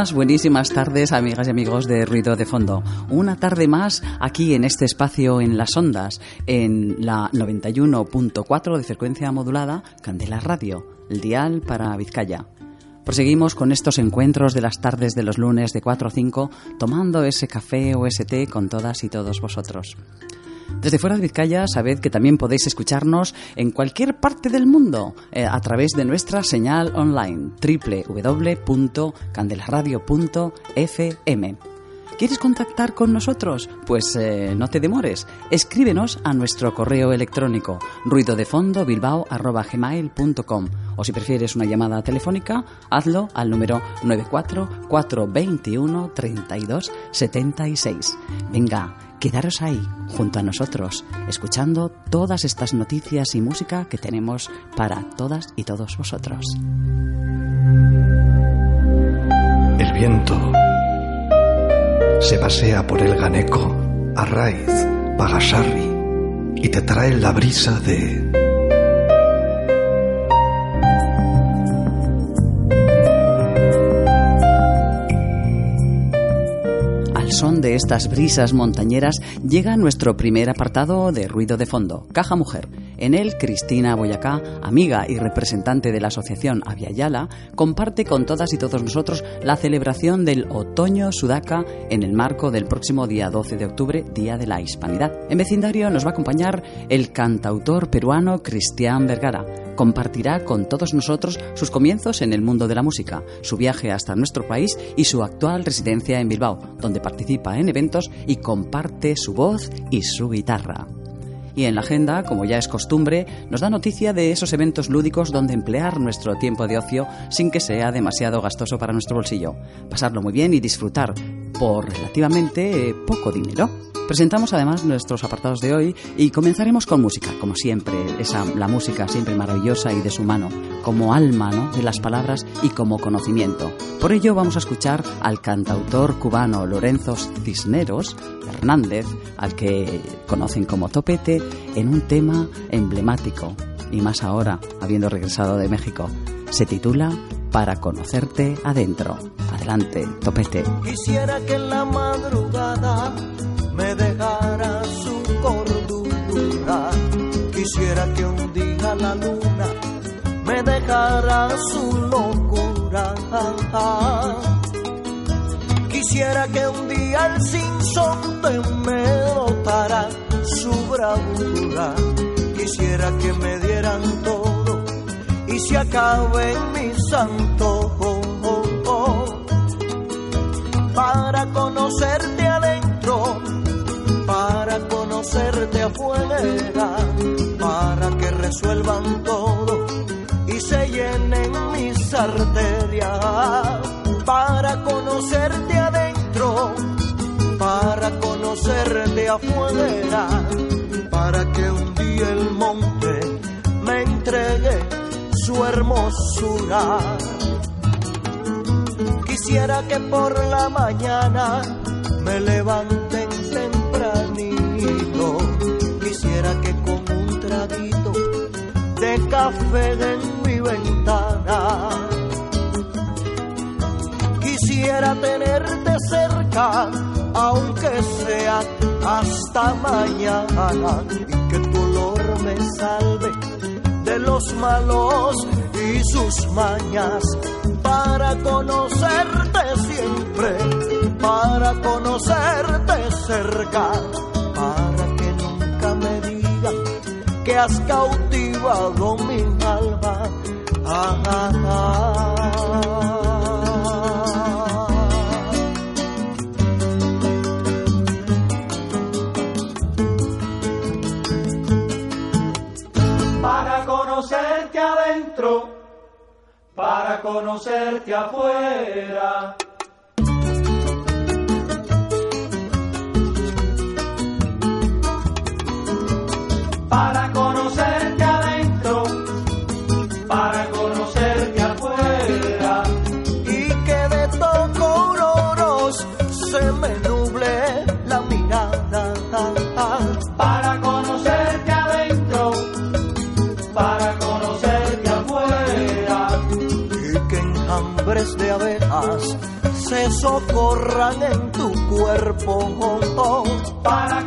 Buenas, buenísimas tardes, amigas y amigos de Ruido de Fondo. Una tarde más aquí en este espacio en las ondas, en la 91.4 de frecuencia modulada, Candela Radio, el dial para Vizcaya. Proseguimos con estos encuentros de las tardes de los lunes de 4 a 5, tomando ese café o ese té con todas y todos vosotros. Desde fuera de Vizcaya, sabed que también podéis escucharnos en cualquier parte del mundo eh, a través de nuestra señal online www.candelaradio.fm. ¿Quieres contactar con nosotros? Pues eh, no te demores. Escríbenos a nuestro correo electrónico ruidodefondobilbao.gmail.com o si prefieres una llamada telefónica, hazlo al número 94421 32 76. Venga, quedaros ahí, junto a nosotros, escuchando todas estas noticias y música que tenemos para todas y todos vosotros. El viento se pasea por el Ganeco, Arraiz, Pagasarri y te trae la brisa de son de estas brisas montañeras llega nuestro primer apartado de ruido de fondo, Caja Mujer. En él, Cristina Boyacá, amiga y representante de la asociación Aviala, comparte con todas y todos nosotros la celebración del Otoño Sudaca en el marco del próximo día 12 de octubre, Día de la Hispanidad. En vecindario nos va a acompañar el cantautor peruano Cristian Vergara. Compartirá con todos nosotros sus comienzos en el mundo de la música, su viaje hasta nuestro país y su actual residencia en Bilbao, donde participa en eventos y comparte su voz y su guitarra. Y en la agenda, como ya es costumbre, nos da noticia de esos eventos lúdicos donde emplear nuestro tiempo de ocio sin que sea demasiado gastoso para nuestro bolsillo. Pasarlo muy bien y disfrutar por relativamente poco dinero. Presentamos además nuestros apartados de hoy y comenzaremos con música, como siempre, esa, la música siempre maravillosa y de su mano, como alma ¿no? de las palabras y como conocimiento. Por ello vamos a escuchar al cantautor cubano Lorenzo Cisneros Hernández, al que conocen como Topete, en un tema emblemático, y más ahora, habiendo regresado de México. Se titula Para conocerte adentro. Adelante, Topete. Quisiera que en la madrugada me dejara su cordura. Quisiera que un día la luna me dejara su locura. Quisiera que un día el sinsonte me notara su bravura. Quisiera que me dieran todo se acabe mi santo. Para conocerte adentro para conocerte afuera, para que resuelvan todo y se llenen mis arterias, para conocerte adentro, para conocerte afuera, para que Quisiera que por la mañana me levanten tempranito. Quisiera que con un traguito de café en mi ventana. Quisiera tenerte cerca, aunque sea hasta mañana, y que tu olor me salve de los malos y sus mañas para conocerte siempre, para conocerte cerca, para que nunca me digan que has cautivado mi alma. Ah, ah, ah. Conocerte afuera. para conocerte socorran en tu cuerpo. Para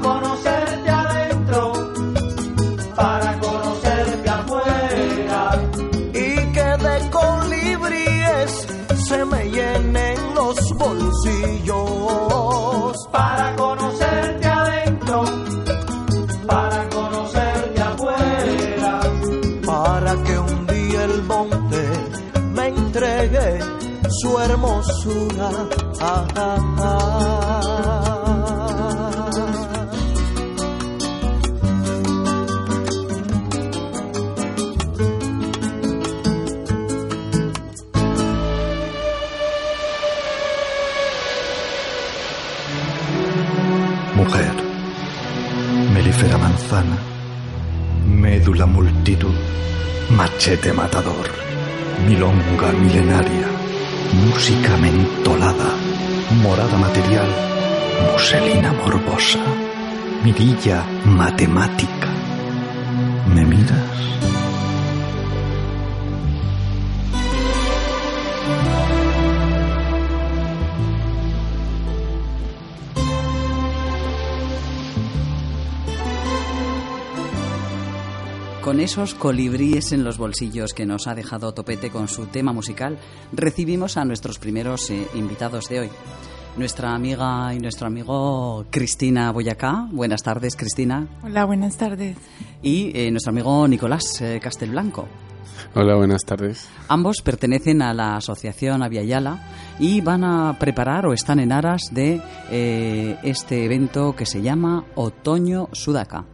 hermosura. Ah, ah, ah. Mujer, melífera manzana, médula multitud, machete matador, milonga milenaria, música mentolada, morada material, muselina morbosa, mirilla matemática. ¿Me miras? Con esos colibríes en los bolsillos que nos ha dejado Topete con su tema musical, recibimos a nuestros primeros eh, invitados de hoy. Nuestra amiga y nuestro amigo Cristina Boyacá. Buenas tardes, Cristina. Hola, buenas tardes. Y eh, nuestro amigo Nicolás eh, Castelblanco. Hola, buenas tardes. Ambos pertenecen a la asociación Aviala y van a preparar o están en aras de eh, este evento que se llama Otoño Sudaca.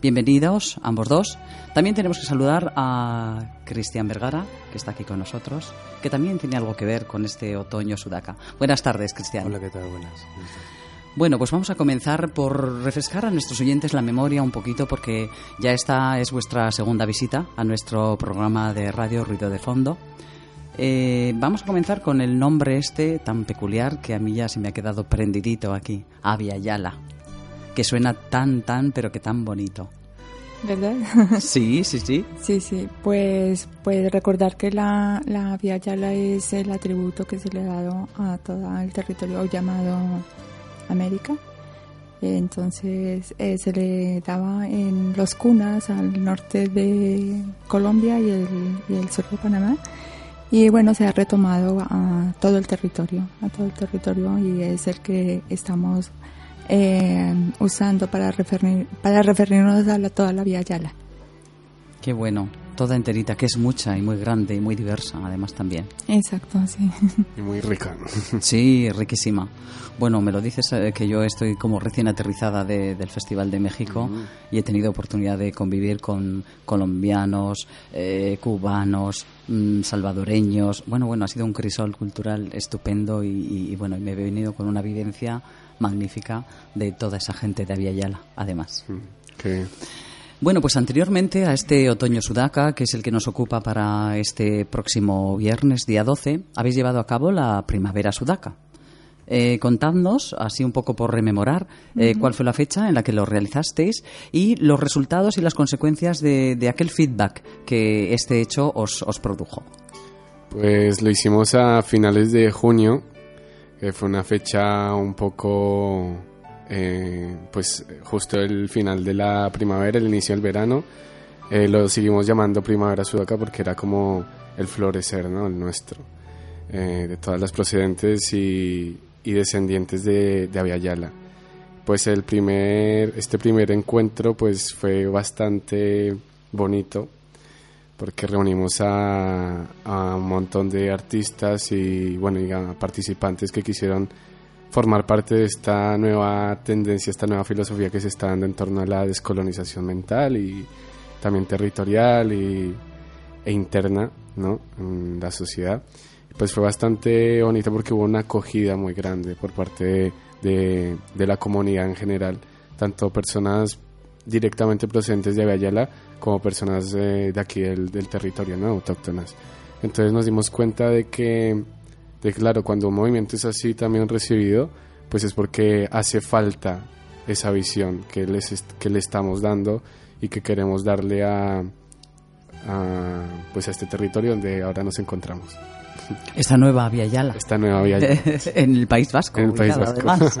Bienvenidos ambos dos. También tenemos que saludar a Cristian Vergara, que está aquí con nosotros, que también tiene algo que ver con este Otoño Sudaca. Buenas tardes, Cristian. Hola, ¿qué tal? Buenas. Bueno, pues vamos a comenzar por refrescar a nuestros oyentes la memoria un poquito porque ya esta es vuestra segunda visita a nuestro programa de radio Ruido de Fondo. Eh, vamos a comenzar con el nombre este tan peculiar que a mí ya se me ha quedado prendidito aquí, Avia Yala, que suena tan, tan, pero que tan bonito. ¿Verdad? Sí, sí, sí. sí, sí. Pues, pues recordar que la, la Via Yala es el atributo que se le ha dado a todo el territorio llamado América. Entonces eh, se le daba en los cunas al norte de Colombia y el, y el sur de Panamá. Y bueno, se ha retomado a todo el territorio, a todo el territorio y es el que estamos eh, usando para, referir, para referirnos a la, toda la Vía Yala. Qué bueno. Toda enterita, que es mucha y muy grande y muy diversa, además también. Exacto, sí. Y muy rica. ¿no? Sí, riquísima. Bueno, me lo dices eh, que yo estoy como recién aterrizada de- del Festival de México y he tenido oportunidad de convivir con colombianos, eh, cubanos, mm, salvadoreños. Bueno, bueno, ha sido un crisol cultural estupendo y, y, y, bueno, y me he venido con una vivencia magnífica de toda esa gente de Aviala, además. Bien. Bueno, pues anteriormente a este otoño sudaca, que es el que nos ocupa para este próximo viernes, día 12, habéis llevado a cabo la primavera sudaca. Eh, contadnos, así un poco por rememorar, eh, cuál fue la fecha en la que lo realizasteis y los resultados y las consecuencias de, de aquel feedback que este hecho os, os produjo. Pues lo hicimos a finales de junio, que fue una fecha un poco, eh, pues justo el final de la primavera, el inicio del verano. Eh, lo seguimos llamando primavera sudaca porque era como el florecer, ¿no? El nuestro, eh, de todas las procedentes y, descendientes de, de. Pues el primer, este primer encuentro pues fue bastante bonito porque reunimos a, a un montón de artistas y bueno y a participantes que quisieron formar parte de esta nueva tendencia, esta nueva filosofía que se está dando en torno a la descolonización mental y también territorial y, e interna ¿no? en la sociedad. Pues fue bastante bonito porque hubo una acogida muy grande por parte de, de, la comunidad en general, tanto personas directamente procedentes de Aviala como personas de, de aquí del, del territorio, ¿no? autóctonas. Entonces nos dimos cuenta de que de claro, cuando un movimiento es así también recibido, pues es porque hace falta esa visión que, les que le estamos dando y que queremos darle a, a, pues a este territorio donde ahora nos encontramos. Esta nueva Vía Yala. Esta nueva Vía Yala. en el País Vasco. En el País Vasco.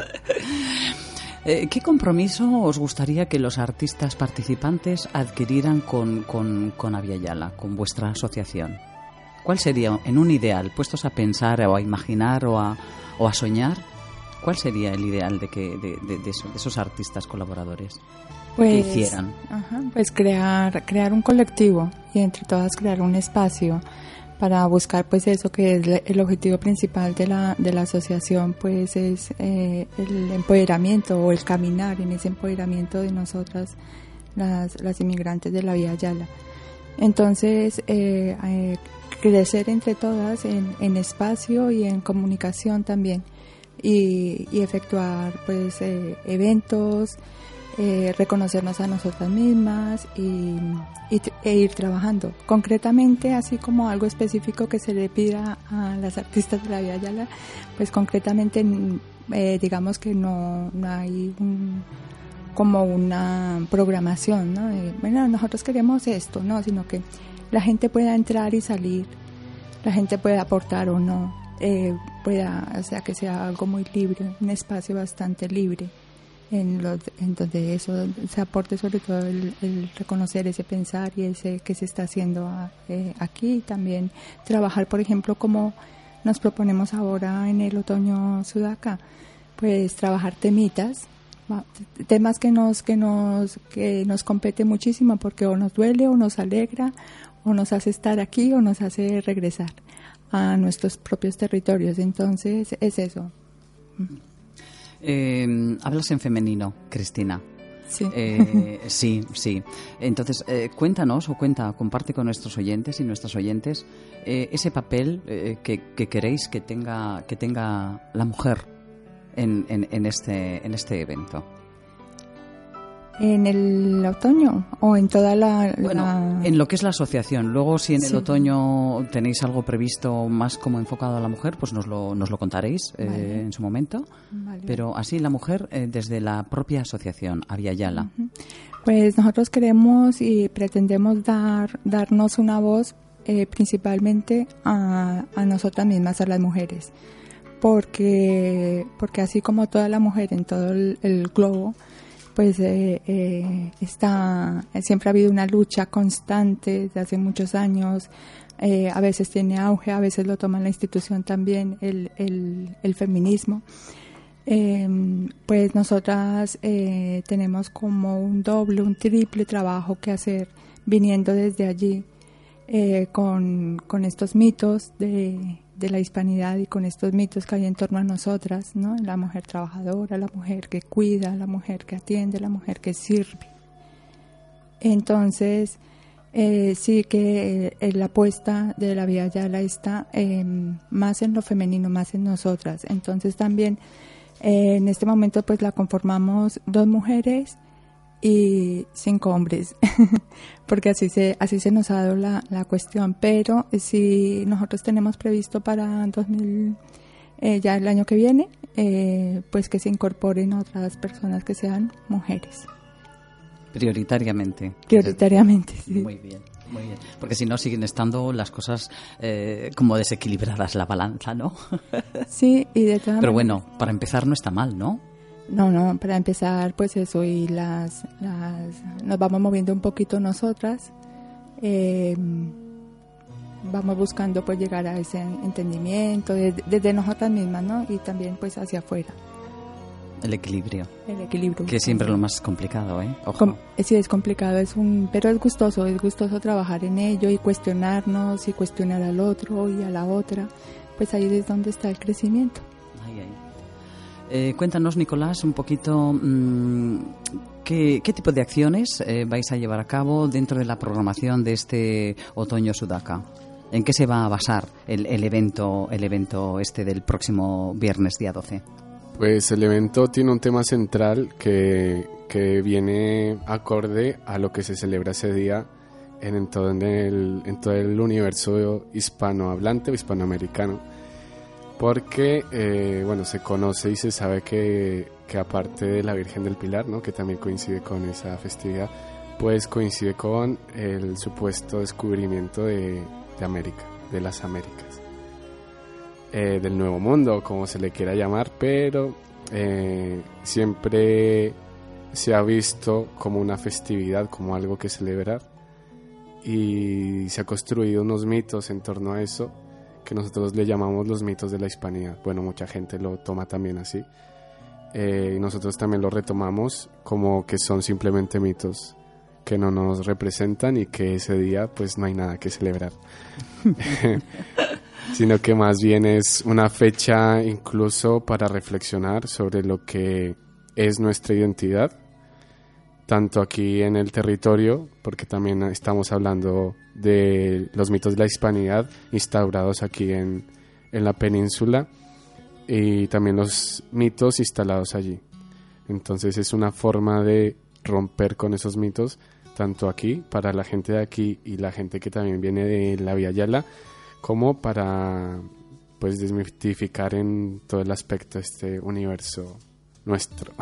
eh, ¿Qué compromiso os gustaría que los artistas participantes adquirieran con, con, con Aviala, con vuestra asociación? ¿Cuál sería, en un ideal, puestos a pensar o a imaginar o a, o a soñar, cuál sería el ideal de, que, de, de, de, esos, artistas colaboradores? Pues, que hicieran? Ajá, pues crear, crear un colectivo y entre todas crear un espacio para buscar pues eso que es el objetivo principal de la, de la asociación pues es eh, el empoderamiento o el caminar en ese empoderamiento de nosotras las, las inmigrantes de la Vía Yala. Entonces, eh, eh, crecer entre todas en, en, espacio y en comunicación también y, y efectuar pues eh, eventos, eh, reconocernos a nosotras mismas y, e ir trabajando. Concretamente, así como algo específico que se le pida a las artistas de la Vía Yala, pues concretamente eh, digamos que no, no hay un, como una programación, ¿no? De, bueno, nosotros queremos esto, no, sino que la gente pueda entrar y salir, la gente pueda aportar o no, eh, pueda, o sea, que sea algo muy libre, un espacio bastante libre, en, los, en donde eso se aporte sobre todo el, el, reconocer ese pensar y ese que se está haciendo eh, aquí, también trabajar, por ejemplo, como nos proponemos ahora en el otoño sudaca, pues trabajar temitas temas que nos que nos que nos compete muchísimo porque o nos duele o nos alegra o nos hace estar aquí o nos hace regresar a nuestros propios territorios. Entonces es eso eh, hablas en femenino Cristina Sí. Eh, sí, sí. Entonces, eh, cuéntanos o cuenta, comparte con nuestros oyentes y nuestras oyentes eh, ese papel que, que, queréis que tenga, que tenga la mujer en, en, en, este, en este evento? ¿En el otoño o en toda la, Bueno, en lo que es la asociación. Luego, si en el Sí. otoño tenéis algo previsto más como enfocado a la mujer, pues nos lo, nos lo contaréis eh, en su momento. Vale. Pero así la mujer eh, desde la propia asociación, Aviala. Pues nosotros queremos y pretendemos dar, darnos una voz eh, principalmente a, a nosotras mismas, a las mujeres, porque, porque así como toda la mujer en todo el, el globo, pues eh, eh, está, siempre ha habido una lucha constante desde hace muchos años, eh, a veces tiene auge, a veces lo toma la institución también, el, el, feminismo. Eh, pues nosotras tenemos como un doble, un triple trabajo que hacer viniendo desde allí con, con, estos mitos de, de, la hispanidad y con estos mitos que hay en torno a nosotras, ¿no? La mujer trabajadora, la mujer que cuida, la mujer que atiende, la mujer que sirve. Entonces, eh, sí que eh, la apuesta de la Vía Yala está eh, más en lo femenino, más en nosotras. Entonces también eh, en este momento pues la conformamos dos mujeres y cinco hombres, porque así se, así se nos ha dado la, la cuestión. Pero si nosotros tenemos previsto para 2000, eh, ya el año que viene, eh, pues que se incorporen otras personas que sean mujeres. Prioritariamente. Prioritariamente, sí. Muy bien. Muy bien. Porque si no, siguen estando las cosas eh, como desequilibradas, la balanza, ¿no? Sí, y de todas Pero bueno, para empezar no está mal, ¿no? No, no, para empezar, pues eso, y las, las nos vamos moviendo un poquito nosotras. eh, vamos buscando pues llegar a ese entendimiento desde, desde nosotras mismas, ¿no? Y también pues hacia afuera. El equilibrio. El equilibrio. Que siempre es lo más complicado, ¿eh? Ojo. Com- sí, es complicado, es un, pero es gustoso, es gustoso trabajar en ello y cuestionarnos y cuestionar al otro y a la otra. Pues ahí es donde está el crecimiento. Ahí, ahí. Eh, cuéntanos, Nicolás, un poquito mm, ¿qué, tipo de acciones eh, vais a llevar a cabo dentro de la programación de este otoño sudaca. ¿En qué se va a basar el, evento, el evento este del próximo viernes día 12? Pues el evento tiene un tema central que, que viene acorde a lo que se celebra ese día en, en todo, el, en todo el universo hispanohablante o hispanoamericano. Porque, eh, bueno, se conoce y se sabe que, que aparte de la Virgen del Pilar, ¿no? que también coincide con esa festividad, pues coincide con el supuesto descubrimiento de, de América, de las Américas. Eh, del Nuevo Mundo, como se le quiera llamar, pero eh, siempre se ha visto como una festividad, como algo que celebrar, y se ha construido unos mitos en torno a eso que nosotros le llamamos los mitos de la hispanidad. Bueno, mucha gente lo toma también así. Eh, y nosotros también lo retomamos como que son simplemente mitos que no nos representan y que ese día pues no hay nada que celebrar. sino que más bien es una fecha incluso para reflexionar sobre lo que es nuestra identidad, tanto aquí en el territorio, porque también estamos hablando de los mitos de la hispanidad instaurados aquí en, en la península y también los mitos instalados allí. Entonces es una forma de romper con esos mitos, tanto aquí, para la gente de aquí y la gente que también viene de la Vía Yala, como para pues desmitificar en todo el aspecto este universo nuestro.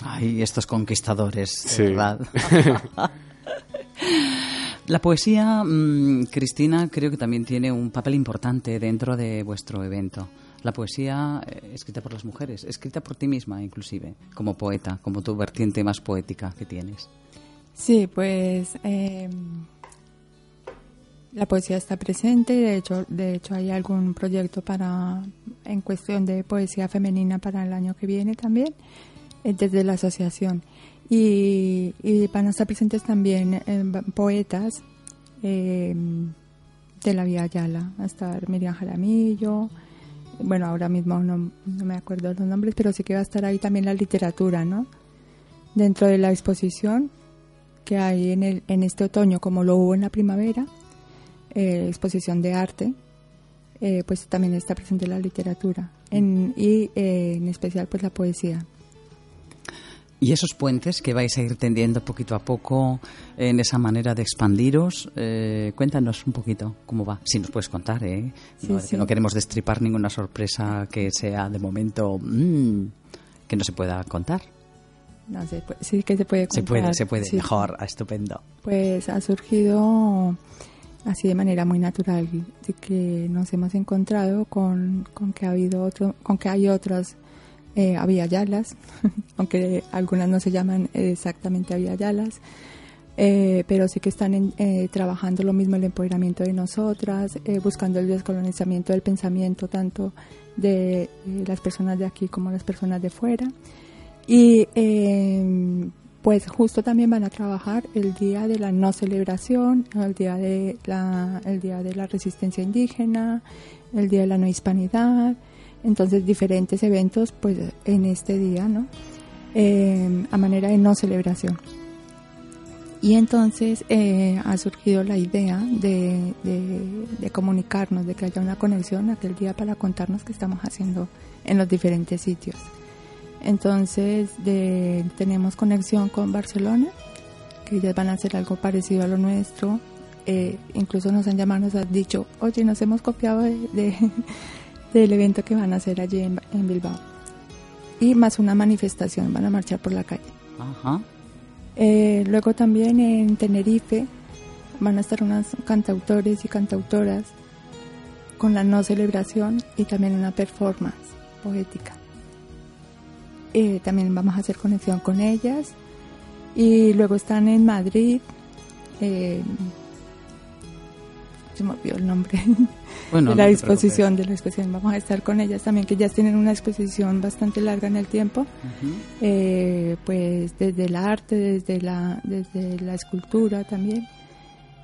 Ay, estos conquistadores, de Sí. ¿verdad? La poesía, mm, Cristina, creo que también tiene un papel importante dentro de vuestro evento. La poesía eh, escrita por las mujeres, escrita por ti misma inclusive, como poeta, como tu vertiente más poética que tienes. Sí, pues eh, la poesía está presente. De hecho, de hecho hay algún proyecto para en cuestión de poesía femenina para el año que viene también eh, desde la asociación. Y, y van a estar presentes también eh, poetas eh, de la Vía Yala. Va a estar Miriam Jaramillo. Bueno, ahora mismo no, no me acuerdo los nombres, pero sí que va a estar ahí también la literatura, ¿no? Dentro de la exposición que hay en, el, en este otoño, como lo hubo en la primavera, eh, exposición de arte, eh, pues también está presente la literatura en- y eh, en especial pues la poesía. Y esos puentes que vais a ir tendiendo poquito a poco en esa manera de expandiros, eh, cuéntanos un poquito cómo va. Si nos puedes contar, ¿eh? No, Sí, sí. no queremos destripar ninguna sorpresa que sea de momento mm, que no se pueda contar. No sé, pues, sí que se puede Se puede, contar, se puede. sí. Mejor, estupendo. Pues ha surgido así de manera muy natural, de que nos hemos encontrado con, con que ha habido otro, con que hay otras eh, aviayalas, aunque algunas no se llaman exactamente aviayalas, eh, pero sí que están en- eh, trabajando lo mismo el empoderamiento de nosotras, eh, buscando el descolonizamiento del pensamiento tanto de eh, las personas de aquí como las personas de fuera. Y eh, pues justo también van a trabajar el día de la no celebración, el día de la, el día de la resistencia indígena, el día de la no hispanidad, entonces diferentes eventos pues en este día, ¿no? Eh, a manera de no celebración. Y entonces eh, ha surgido la idea de, de- de comunicarnos, de que haya una conexión aquel día para contarnos qué estamos haciendo en los diferentes sitios. Entonces de- tenemos conexión con Barcelona, que ellas van a hacer algo parecido a lo nuestro. Eh, incluso nos han llamado, nos han dicho, oye, nos hemos copiado de, de- del evento que van a hacer allí en, en Bilbao. Y más una manifestación, van a marchar por la calle. Ajá. Eh, luego también en Tenerife van a estar unas cantautores y cantautoras con la no celebración y también una performance poética. Eh, también vamos a hacer conexión con ellas. Y luego están en Madrid. eh, se me olvidó el nombre Bueno, de no la te exposición, de la exposición. Vamos a estar con ellas también, que ellas tienen una exposición bastante larga en el tiempo, eh, pues desde el arte, desde la, desde la escultura también.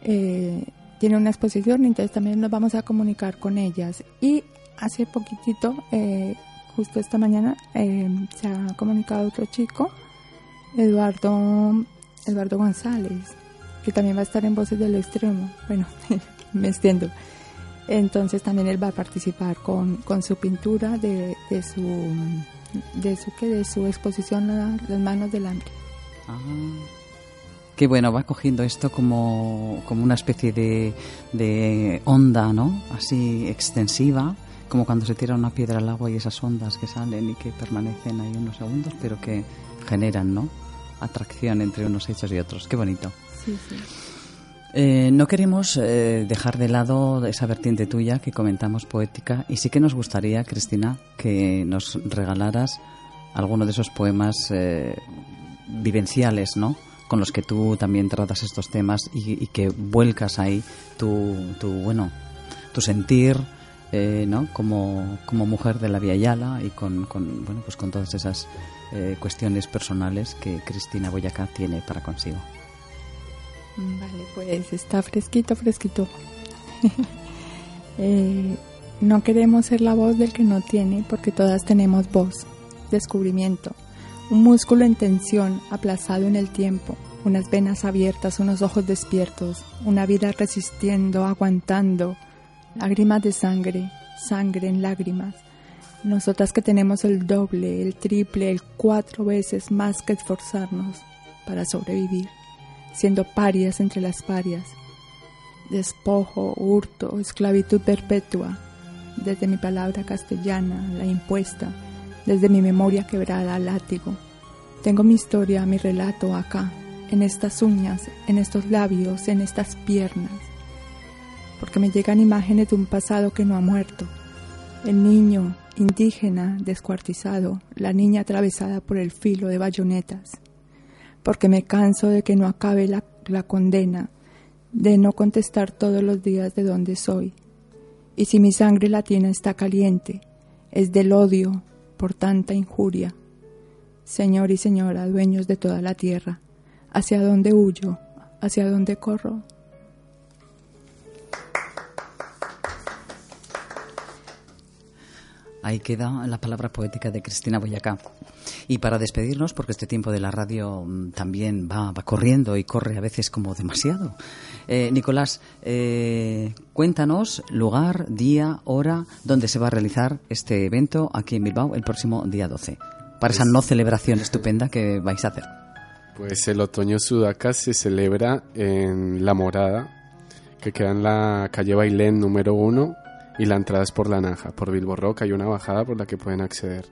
Eh, tiene una exposición, entonces también nos vamos a comunicar con ellas. Y hace poquitito, eh, justo esta mañana, eh, se ha comunicado otro chico, Eduardo, Eduardo González, que también va a estar en Voces del Extremo. Bueno, me extiendo. Entonces también él va a participar con, con su pintura de, de su de su que de su exposición a las manos del hambre. Ah. Qué bueno, va cogiendo esto como, como una especie de, de onda, ¿no? Así extensiva, como cuando se tira una piedra al agua y esas ondas que salen y que permanecen ahí unos segundos, pero que generan, ¿no? Atracción entre unos hechos y otros. Qué bonito. Sí, sí. Eh, no queremos eh, dejar de lado esa vertiente tuya que comentamos poética y sí que nos gustaría, Cristina, que nos regalaras alguno de esos poemas eh, vivenciales, ¿no? Con los que tú también tratas estos temas y, y que vuelcas ahí tu, tu bueno, tu sentir, eh, ¿no? Como, como mujer de la Vía Yala y con, con, bueno, pues con todas esas eh, cuestiones personales que Cristina Boyacá tiene para consigo. Vale, pues está fresquito, fresquito. Eh, no queremos ser la voz del que no tiene, porque todas tenemos voz. Descubrimiento. Un músculo en tensión, aplazado en el tiempo. Unas venas abiertas, unos ojos despiertos. Una vida resistiendo, aguantando. Lágrimas de sangre, sangre en lágrimas. Nosotras que tenemos el doble, el triple, el cuatro veces más que esforzarnos para sobrevivir siendo parias entre las parias. Despojo, hurto, esclavitud perpetua, desde mi palabra castellana, la impuesta, desde mi memoria quebrada látigo. Tengo mi historia, mi relato acá, en estas uñas, en estos labios, en estas piernas, porque me llegan imágenes de un pasado que no ha muerto. El niño indígena descuartizado, la niña atravesada por el filo de bayonetas porque me canso de que no acabe la, la, condena, de no contestar todos los días de dónde soy. Y si mi sangre latina está caliente, es del odio por tanta injuria. Señor y señora, dueños de toda la tierra, ¿hacia dónde huyo? ¿Hacia dónde corro? Ahí queda la palabra poética de Cristina Boyacá. Y para despedirnos, porque este tiempo de la radio mm, también va, va corriendo y corre a veces como demasiado. Eh, Nicolás, eh, cuéntanos lugar, día, hora, donde se va a realizar este evento aquí en Bilbao el próximo día 12. Para esa no celebración estupenda que vais a hacer. Pues el otoño sudaca se celebra en La Morada, que queda en la calle Bailén número 1 y la entrada es por la Naja. Por Bilbo Rock hay una bajada por la que pueden acceder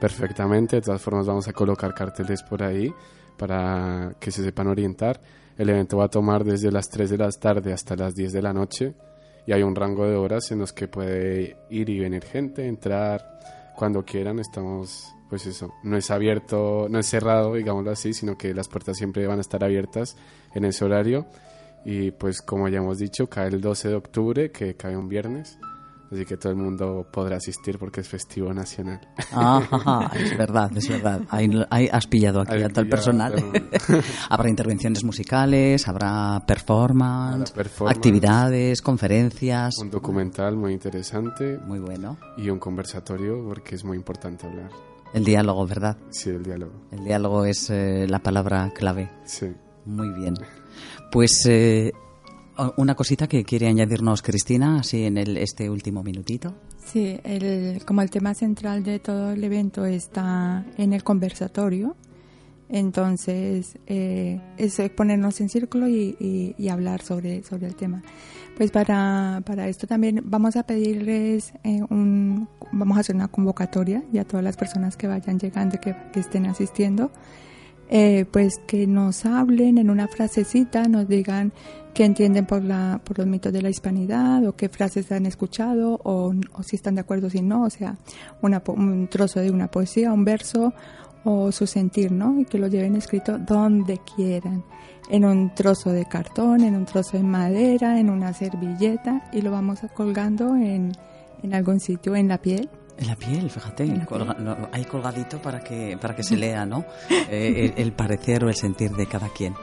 perfectamente. De todas formas vamos a colocar carteles por ahí para que se sepan orientar. El evento va a tomar desde las 3 de la tarde hasta las 10 de la noche y hay un rango de horas en los que puede ir y venir gente, entrar cuando quieran. Estamos, pues eso, no es abierto, no es cerrado, digámoslo así, sino que las puertas siempre van a estar abiertas en ese horario. Y pues como ya hemos dicho, cae el 12 de octubre, que cae un viernes. Así que todo el mundo podrá asistir porque es festivo nacional. Ah, es verdad, es verdad. Ahí, ahí has pillado aquí a todo el pillado personal. habrá intervenciones musicales, habrá performance, performance. actividades, conferencias. Un documental muy interesante Muy bueno. y un conversatorio porque es muy importante hablar. El diálogo, ¿verdad? Sí, el diálogo. El diálogo es eh, la palabra clave. Sí. Muy bien. Pues eh, una cosita que quiere añadirnos Cristina, así en el, este último minutito. Sí, el, como el tema central de todo el evento está en el conversatorio, entonces eh, es ponernos en círculo y hablar sobre, sobre el tema. Pues para, para esto también vamos a pedirles eh, un, vamos a hacer una convocatoria y a todas las personas que vayan llegando, que, que estén asistiendo, eh, pues que nos hablen en una frasecita, nos digan qué entienden por, la, por los mitos de la hispanidad o qué frases han escuchado o, o si están de acuerdo o si no, o sea, una un trozo de una poesía, un verso o su sentir, ¿no? Y que lo lleven escrito donde quieran, en un trozo de cartón, en un trozo de madera, en una servilleta y lo vamos colgando en, en algún sitio, en la piel. En la piel, fíjate, hay colgadito para que, para que se lea, ¿no? Eh, el, parecer o el sentir de cada quien.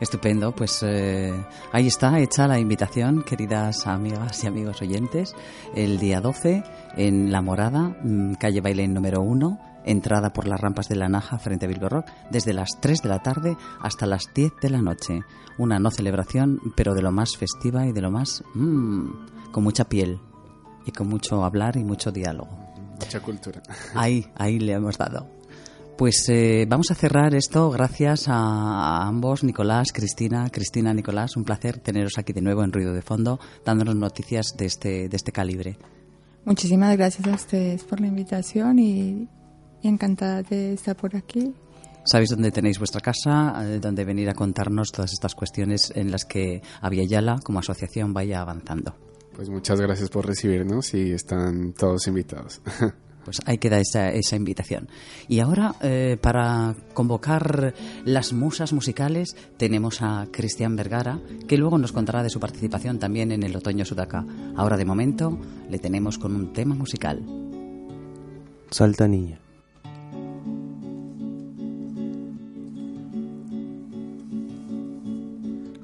Estupendo, pues eh, ahí está hecha la invitación, queridas amigas y amigos oyentes, el día 12 en La Morada, mm, calle Bailén número 1, entrada por las rampas de la Naja frente a Bilbo Rock, desde las 3 de la tarde hasta las 10 de la noche. Una no celebración, pero de lo más festiva y de lo más... Mmm, con mucha piel y con mucho hablar y mucho diálogo. Mucha cultura. Ahí, ahí le hemos dado. Pues eh, vamos a cerrar esto gracias a, ambos, Nicolás, Cristina, Cristina, Nicolás. Un placer teneros aquí de nuevo en Ruido de Fondo, dándonos noticias de este, de este calibre. Muchísimas gracias a ustedes por la invitación y, encantada de estar por aquí. Sabéis dónde tenéis vuestra casa, eh, dónde venir a contarnos todas estas cuestiones en las que Yala como asociación vaya avanzando. Pues muchas gracias por recibirnos y están todos invitados. Pues ahí queda esa, esa invitación. Y ahora, eh, para convocar las musas musicales, tenemos a Cristian Vergara, que luego nos contará de su participación también en el Otoño Sudaca. Ahora, de momento, le tenemos con un tema musical. Salta niña.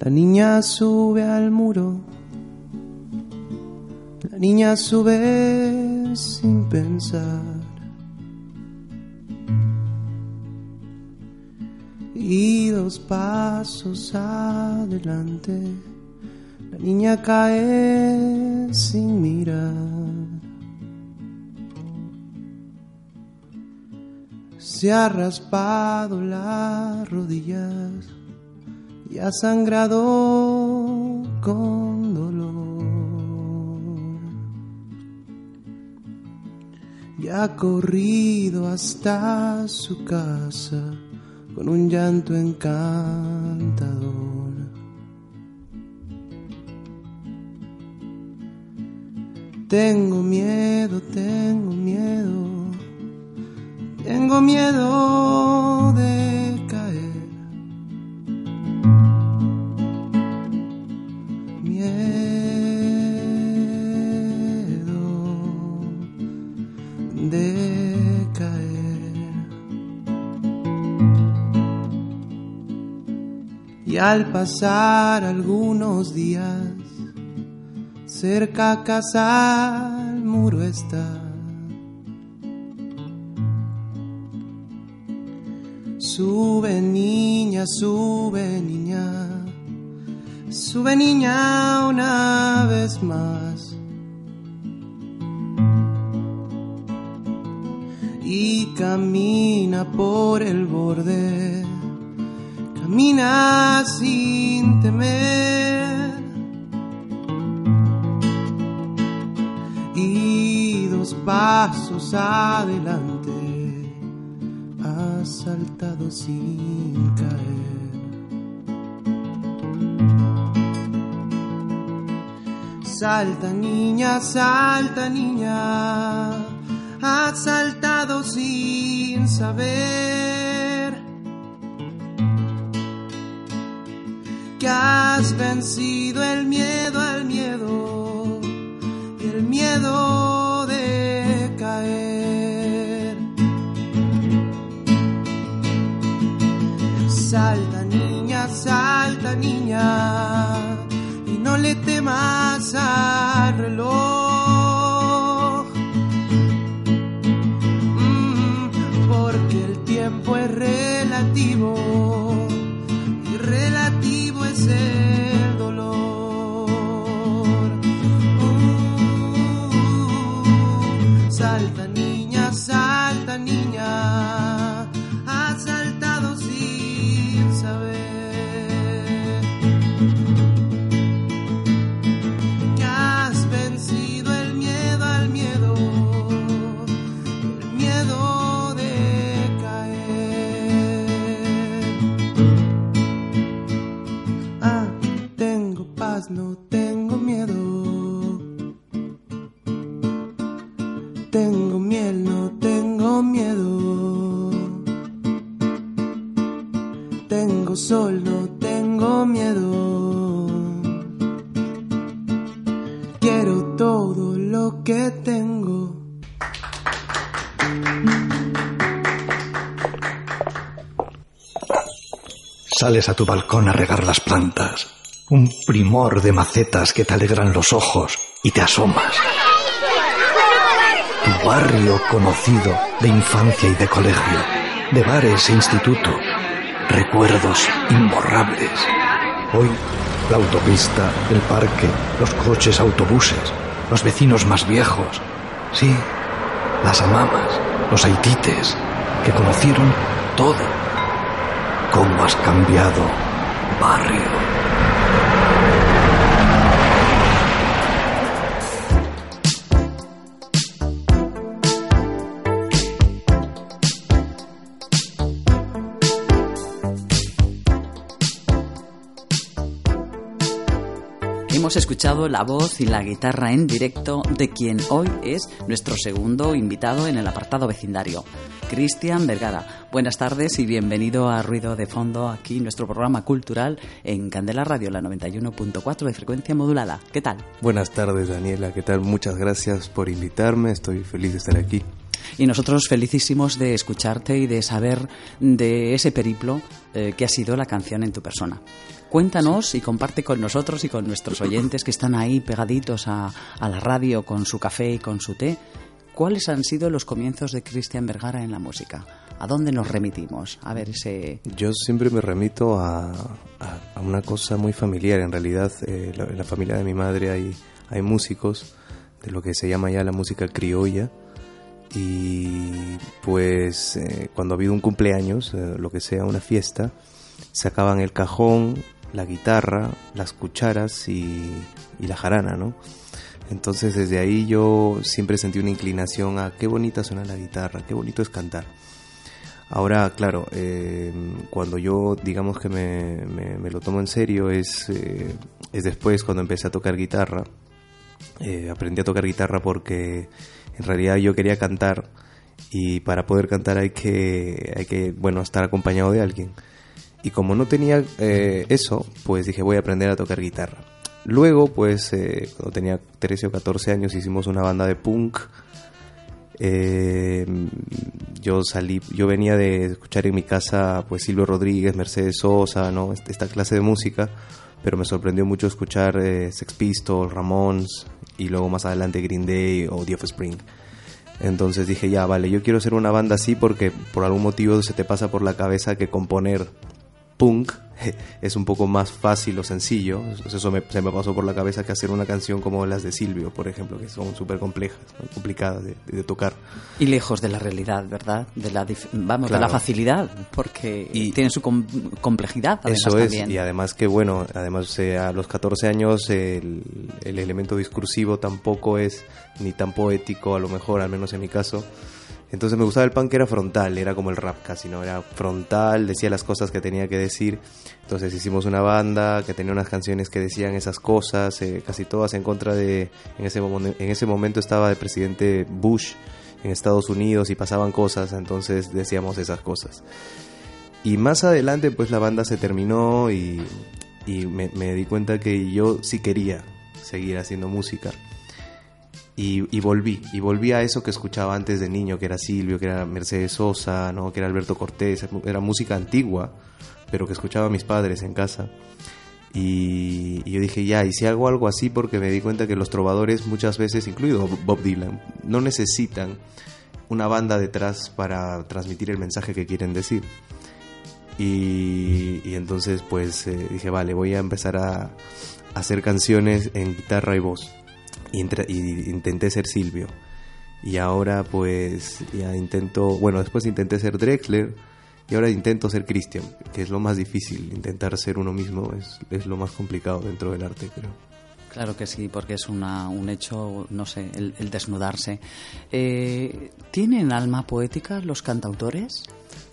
La niña sube al muro la niña sube sin pensar. Y dos pasos adelante, la niña cae sin mirar. Se ha raspado las rodillas y ha sangrado con dolor. Y ha corrido hasta su casa con un llanto encantador. Tengo miedo, tengo miedo, tengo miedo de al pasar algunos días, cerca a casa el muro está. Sube niña, sube niña, sube niña una vez más. Y camina por el borde camina sin temer. Y dos pasos adelante ha saltado sin caer. Salta niña, salta niña, ha saltado sin saber que has vencido el miedo al miedo el miedo de caer. Salta niña, salta niña y no le temas al reloj. tengo sol, no tengo miedo. Quiero todo lo que tengo. Sales a tu balcón a regar las plantas. Un primor de macetas que te alegran los ojos y te asomas. Barrio conocido de infancia y de colegio, de bares e instituto, Recuerdos imborrables. Hoy, la autopista, el parque, los coches, autobuses, los vecinos más viejos. Sí, las amamas, los haitites, que conocieron todo. ¿Cómo has cambiado, barrio? Hemos escuchado la voz y la guitarra en directo de quien hoy es nuestro segundo invitado en el apartado vecindario, Cristian Vergara. Buenas tardes y bienvenido a Ruido de Fondo, aquí nuestro programa cultural en Candela Radio, la 91.4 de frecuencia modulada. ¿Qué tal? Buenas tardes, Daniela. ¿Qué tal? Muchas gracias por invitarme. Estoy feliz de estar aquí. Y nosotros felicísimos de escucharte y de saber de ese periplo eh, que ha sido la canción en tu persona. Cuéntanos y comparte con nosotros y con nuestros oyentes que están ahí pegaditos a, a la radio con su café y con su té. ¿Cuáles han sido los comienzos de Cristian Vergara en la música? ¿A dónde nos remitimos? A ver ese... Yo siempre me remito a, a- a una cosa muy familiar. En realidad, eh, la- en la familia de mi madre hay, hay músicos de lo que se llama ya la música criolla. Y pues eh, cuando ha habido un cumpleaños, eh, lo que sea, una fiesta, sacaban el cajón, la guitarra, las cucharas y, la jarana, ¿no? Entonces desde ahí yo siempre sentí una inclinación a qué bonita suena la guitarra, qué bonito es cantar. Ahora, claro, eh, cuando yo digamos que me lo tomo en serio es, eh, es después cuando empecé a tocar guitarra. Eh, aprendí a tocar guitarra porque en realidad yo quería cantar y para poder cantar hay que, hay que bueno, estar acompañado de alguien. Y como no tenía eh, eso, pues dije voy a aprender a tocar guitarra. Luego, pues, eh, cuando tenía 13 o 14 años hicimos una banda de punk. Eh, yo salí, yo venía de escuchar en mi casa, pues, Silvio Rodríguez, Mercedes Sosa, ¿no? Esta clase de música, pero me sorprendió mucho escuchar eh, Sex Pistols, Ramones y luego más adelante Green Day o The Offspring. Entonces dije, ya, vale, yo quiero hacer una banda así porque por algún motivo se te pasa por la cabeza que componer punk es un poco más fácil o sencillo. Eso me, se me pasó por la cabeza que hacer una canción como las de Silvio, por ejemplo, que son súper complejas, complicadas de, de tocar. Y lejos de la realidad, ¿verdad? De la, vamos, de la facilidad, porque Y- tiene su com- complejidad además Eso es, también. y además que bueno, además eh, a los 14 años el, el elemento discursivo tampoco es ni tan poético, a lo mejor, al menos en mi caso. Entonces me gustaba el punk que era frontal, era como el rap casi, ¿no? Era frontal, decía las cosas que tenía que decir. Entonces hicimos una banda que tenía unas canciones que decían esas cosas, eh, casi todas en contra de... En ese, momen- en ese momento estaba el presidente Bush en Estados Unidos y pasaban cosas, entonces decíamos esas cosas. Y más adelante pues la banda se terminó y, y me, me di cuenta que yo sí quería seguir haciendo música. Y, volví, y volví a eso que escuchaba antes de niño, que era Silvio, que era Mercedes Sosa, ¿no? que era Alberto Cortés, era música antigua, pero que escuchaba mis padres en casa. Y, yo dije, ya, y si hago algo así, porque me di cuenta que los trovadores muchas veces, incluido Bob Dylan, no necesitan una banda detrás para transmitir el mensaje que quieren decir. Y, entonces pues eh, dije, vale, voy a empezar a, a hacer canciones en guitarra y voz. Y, intenté ser Silvio. Y ahora pues ya intento, bueno, después intenté ser Drexler y ahora intento ser Christian, que es lo más difícil, intentar ser uno mismo es, es lo más complicado dentro del arte, creo. Claro que sí, porque es una, un hecho, no sé, el, el desnudarse. Eh, ¿Tienen alma poética los cantautores?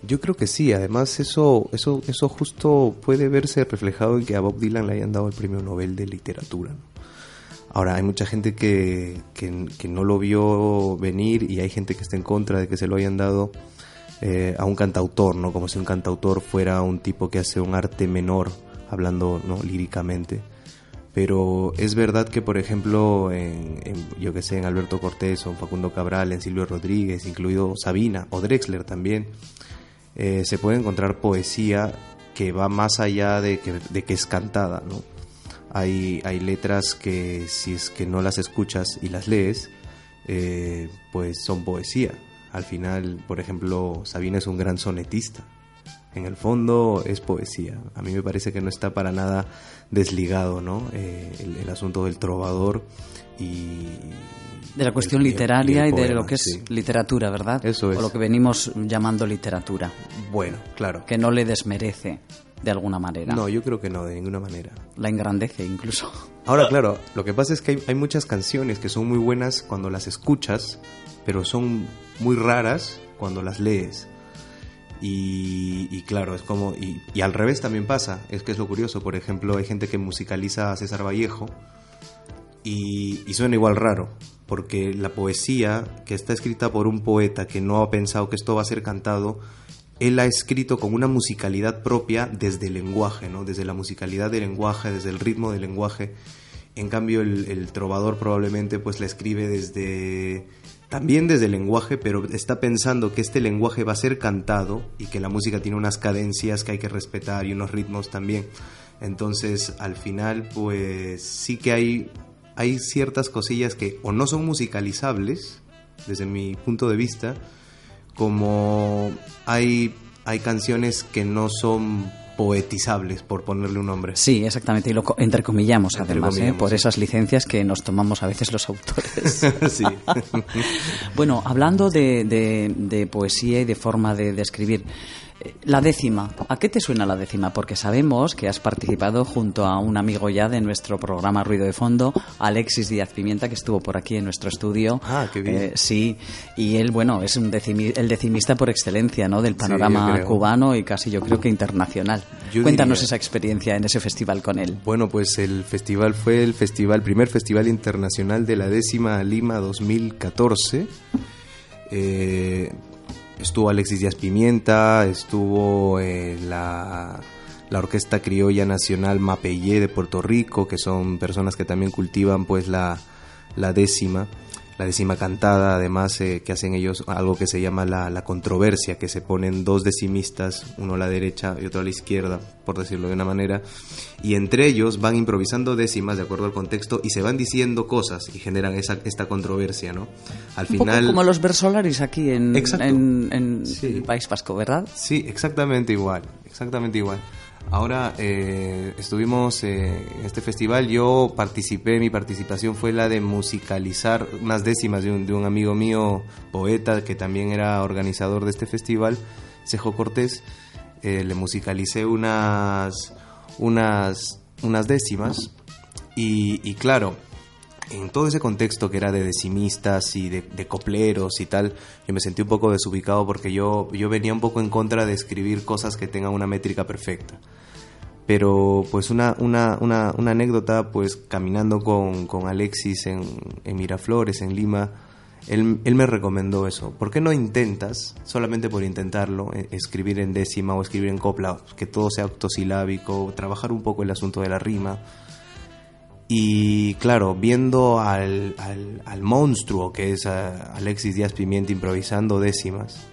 Yo creo que sí, además eso, eso, eso justo puede verse reflejado en que a Bob Dylan le hayan dado el premio Nobel de literatura. ¿no? Ahora, hay mucha gente que, que, no lo vio venir y hay gente que está en contra de que se lo hayan dado eh, a un cantautor, ¿no? Como si un cantautor fuera un tipo que hace un arte menor, hablando ¿no? líricamente. pero es verdad que, por ejemplo, en- yo que sé, en Alberto Cortés o en Facundo Cabral, en Silvio Rodríguez, incluido Sabina o Drexler también, eh, se puede encontrar poesía que va más allá de que, de que es cantada, ¿no? Hay, hay letras que si es que no las escuchas y las lees, eh, pues son poesía. Al final, por ejemplo, Sabina es un gran sonetista. En el fondo es poesía. A mí me parece que no está para nada desligado, ¿no? Eh, el, el asunto del trovador y... De la cuestión el- literaria y, de lo que es sí. literatura, ¿verdad? Eso es. O lo que venimos llamando literatura, Bueno, claro. que no le desmerece de alguna manera. No, yo creo que no, de ninguna manera. La engrandece incluso. Ahora, claro, lo que pasa es que hay, hay muchas canciones que son muy buenas cuando las escuchas, pero son muy raras cuando las lees. Y, y claro, es como... Y, y al revés también pasa, es que es lo curioso. Por ejemplo, hay gente que musicaliza a César Vallejo y, y suena igual raro, porque la poesía que está escrita por un poeta que no ha pensado que esto va a ser cantado, él ha escrito con una musicalidad propia desde el lenguaje, ¿no? Desde la musicalidad del lenguaje, desde el ritmo del lenguaje. En cambio, el, trovador probablemente pues la escribe desde también desde el lenguaje, pero está pensando que este lenguaje va a ser cantado y que la música tiene unas cadencias que hay que respetar y unos ritmos también. Entonces, al final, pues sí que hay, hay ciertas cosillas que o no son musicalizables, desde mi punto de vista, como hay, hay canciones que no son poetizables, por ponerle un nombre. Sí, exactamente, y lo co- entrecomillamos además, ¿eh? Por esas licencias que nos tomamos a veces los autores. sí. Bueno, hablando de, de- de poesía y de forma de, de escribir, la décima, ¿a qué te suena la décima? Porque sabemos que has participado junto a un amigo ya de nuestro programa Ruido de Fondo, Alexis Díaz Pimienta, que estuvo por aquí en nuestro estudio. Ah, qué bien. Eh, sí, y él, bueno, es un decimi- el decimista por excelencia, ¿no? Del panorama cubano y casi yo creo que internacional. Yo Cuéntanos diría- esa experiencia en ese festival con él. Bueno, pues el festival fue el festival, primer festival internacional de la décima Lima 2014. Eh, estuvo Alexis Díaz Pimienta, estuvo eh, la, la Orquesta Criolla Nacional Mapellé de Puerto Rico, que son personas que también cultivan pues la, la décima, la décima cantada, además eh, que hacen ellos algo que se llama la, la controversia, que se ponen dos decimistas, uno a la derecha y otro a la izquierda, por decirlo de una manera, y entre ellos van improvisando décimas de acuerdo al contexto y se van diciendo cosas y generan esa, esta controversia, ¿no? Al Un poco final... como los versolaris aquí en, en, en Sí. el País Vasco, ¿verdad? Sí, exactamente igual, exactamente igual. Ahora eh, estuvimos eh, en este festival, yo participé, mi participación fue la de musicalizar unas décimas de un, amigo mío, poeta, que también era organizador de este festival, Cejo Cortés. Eh, le musicalicé unas, unas, unas décimas y, y claro, en todo ese contexto que era de decimistas y de, de copleros y tal, yo me sentí un poco desubicado porque yo, yo venía un poco en contra de escribir cosas que tengan una métrica perfecta. Pero pues una, una, una, una anécdota, pues caminando con, con Alexis en, en Miraflores, en Lima, él, él me recomendó eso. ¿Por qué no intentas, solamente por intentarlo, e- escribir en décima o escribir en copla, que todo sea octosilábico, trabajar un poco el asunto de la rima? Y claro, viendo al, al, al monstruo que es ah, Alexis Díaz Pimienta improvisando décimas,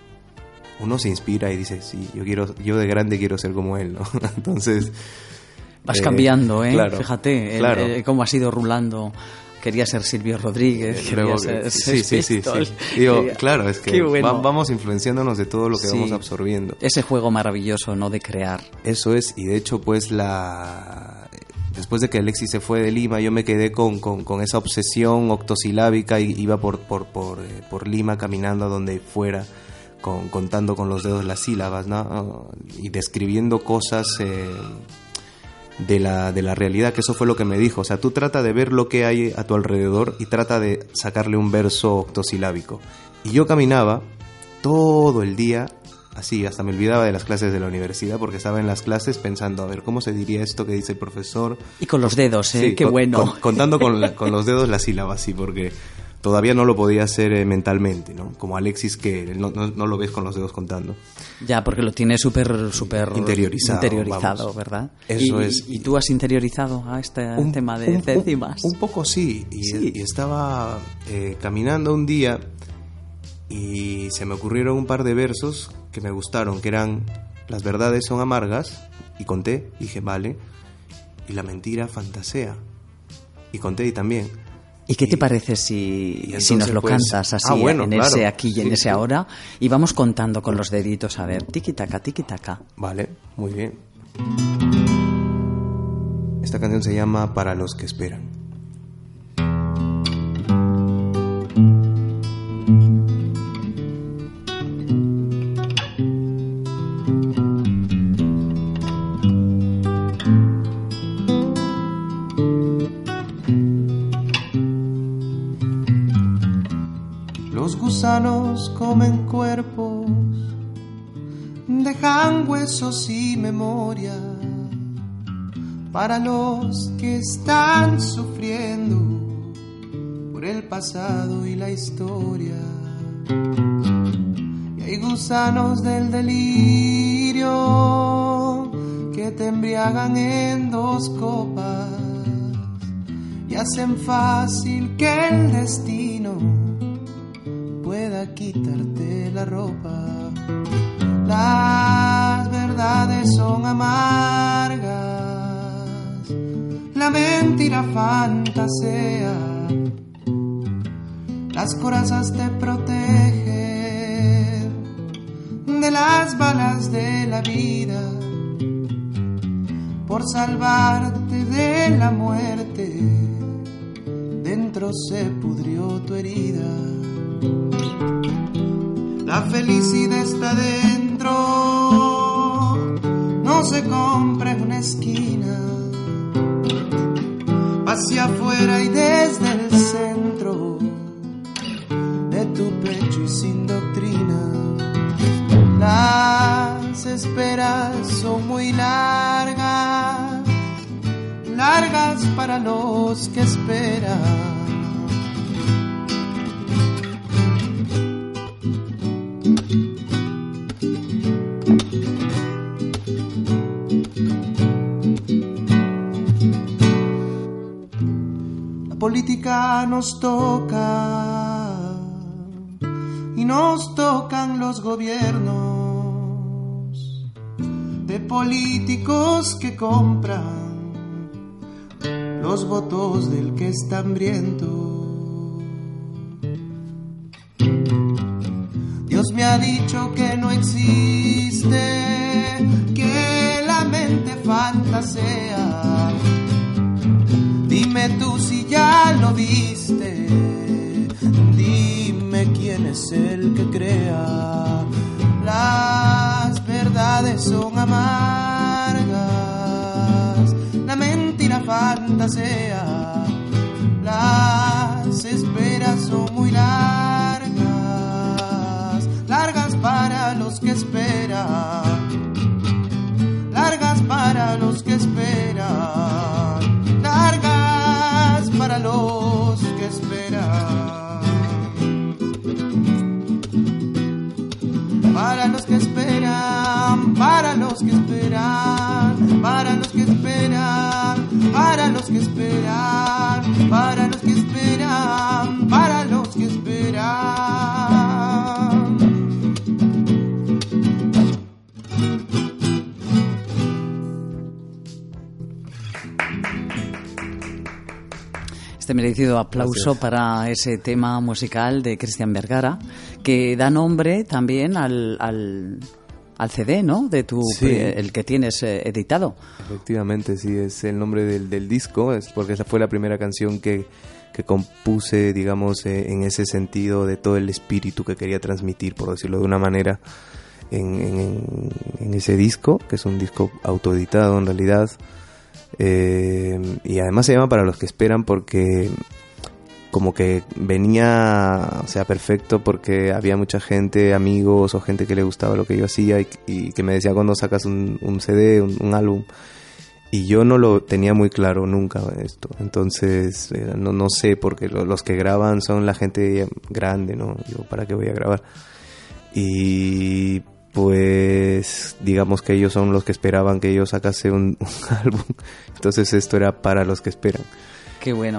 uno se inspira y dice, sí, yo quiero, yo de grande quiero ser como él, ¿no? Entonces... Vas eh, cambiando, ¿eh? claro, Fíjate el- claro. el- cómo has ido rulando. Quería ser Silvio Rodríguez, quería Luego, ser sí, sí, sí, sí. Digo, quería- claro, es que bueno. va- vamos influenciándonos de todo lo que Sí. vamos absorbiendo. Ese juego maravilloso, ¿no? De crear. Eso es, y de hecho, pues la. Después de que Alexis se fue de Lima, yo me quedé con, con, con esa obsesión octosilábica y iba por, por, por, eh, por Lima caminando a donde fuera, con, contando con los dedos las sílabas, ¿no? Y describiendo cosas eh, de, la, de la realidad, que eso fue lo que me dijo. O sea, tú trata de ver lo que hay a tu alrededor y trata de sacarle un verso octosilábico. Y yo caminaba todo el día así, hasta me olvidaba de las clases de la universidad porque estaba en las clases pensando, a ver, ¿cómo se diría esto que dice el profesor? Y con los dedos, ¿eh? Sí, Qué con- bueno. con- contando con, la- con los dedos las sílabas, sí, porque todavía no lo podía hacer eh, mentalmente, ¿no? Como Alexis que no, no- no lo ves con los dedos contando. Ya, porque lo tiene súper, súper Interiorizado, interiorizado, vamos. ¿verdad? Eso y, es. Y, tú has interiorizado a este tema de un- décimas. Un, un poco sí. Y, Sí. y estaba eh, caminando un día y se me ocurrieron un par de versos que me gustaron, que eran Las verdades son amargas. Y conté, dije, vale. Y la mentira fantasea. Y conté y también. ¿Y qué te y- parece si, si nos lo pues, cantas así ah, bueno, en claro. ese aquí y en Sí, ese sí. ahora? Y vamos contando con los deditos, a ver, tiki taca, tiki taca. Vale, muy bien. Esta canción se llama Para los que esperan. Y memoria para los que están sufriendo por el pasado y la historia. Y hay gusanos del delirio que te embriagan en dos copas y hacen fácil que el destino mentira fantasea, las corazas te protegen de las balas de la vida por salvarte de la muerte. Dentro se pudrió tu herida. La felicidad está dentro, no se compra en una esquina. Hacia afuera y desde el centro de tu pecho y sin doctrina. Las esperas son muy largas, largas para los que esperan. Nos toca y nos tocan los gobiernos de políticos que compran los votos del que está hambriento. Dios me ha dicho que no existe, que la mente fantasea. Tú si ya lo viste. Dime quién es el que crea. Las verdades son amargas. La mentira fantasea. Las esperas son muy. Largas para los que esperan, para los que esperan, para los que esperan, para los que esperan, para los que esperan. Este merecido aplauso para ese tema musical de Cristian Vergara, que da nombre también al, al, al CD, ¿no? De tu, Sí. el que tienes eh, editado. Efectivamente, sí, es el nombre del, del disco, es porque esa fue la primera canción que, que compuse, digamos, eh, en ese sentido de todo el espíritu que quería transmitir, por decirlo de una manera, en, en- en ese disco, que es un disco autoeditado en realidad. Eh, y además se llama Para los que esperan porque como que venía, o sea, perfecto porque había mucha gente, amigos o gente que le gustaba lo que yo hacía y, que me decía cuando sacas un, CD, un, un álbum. Y yo no lo tenía muy claro nunca esto. Entonces, eh, no, no sé, porque lo- los que graban son la gente grande, ¿no? Yo, ¿para qué voy a grabar? Y pues, digamos que ellos son los que esperaban que yo sacase un, un álbum. Entonces, esto era para los que esperan.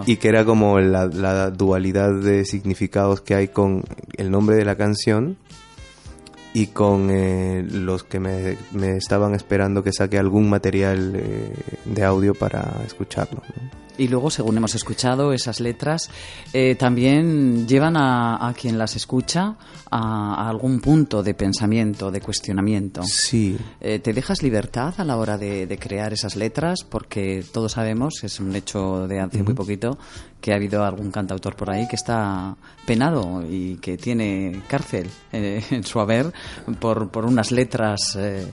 Y que era como la, la dualidad de significados que hay con el nombre de la canción y con eh, los que me, me estaban esperando que saque algún material eh, de audio para escucharlo. Y luego, según hemos escuchado, esas letras eh, también llevan a, a quien las escucha a, a algún punto de pensamiento, de cuestionamiento. Sí, Eh, ¿Te dejas libertad a la hora de, de crear esas letras? Porque todos sabemos, es un hecho de hace muy poquito, que ha habido algún cantautor por ahí que está penado y que tiene cárcel eh, en su haber por, por unas letras eh,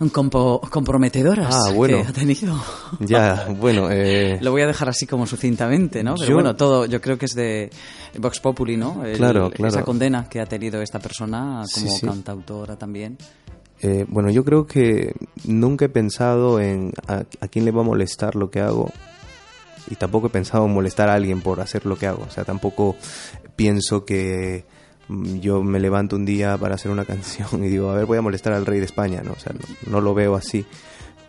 compo- comprometedoras Ah, bueno. que ha tenido. ya, bueno, eh, Lo voy a dejar así como sucintamente, ¿no? Pero Yo- bueno, todo, yo creo que es de Vox Populi, ¿no? El- Claro, claro. Esa condena que ha tenido esta persona como Sí, sí. cantautora también. eh, bueno, yo creo que nunca he pensado en a, a quién le va a molestar lo que hago y tampoco he pensado en molestar a alguien por hacer lo que hago. O sea, tampoco pienso que yo me levanto un día para hacer una canción y digo, a ver, voy a molestar al rey de España, ¿no? O sea, no, lo veo así.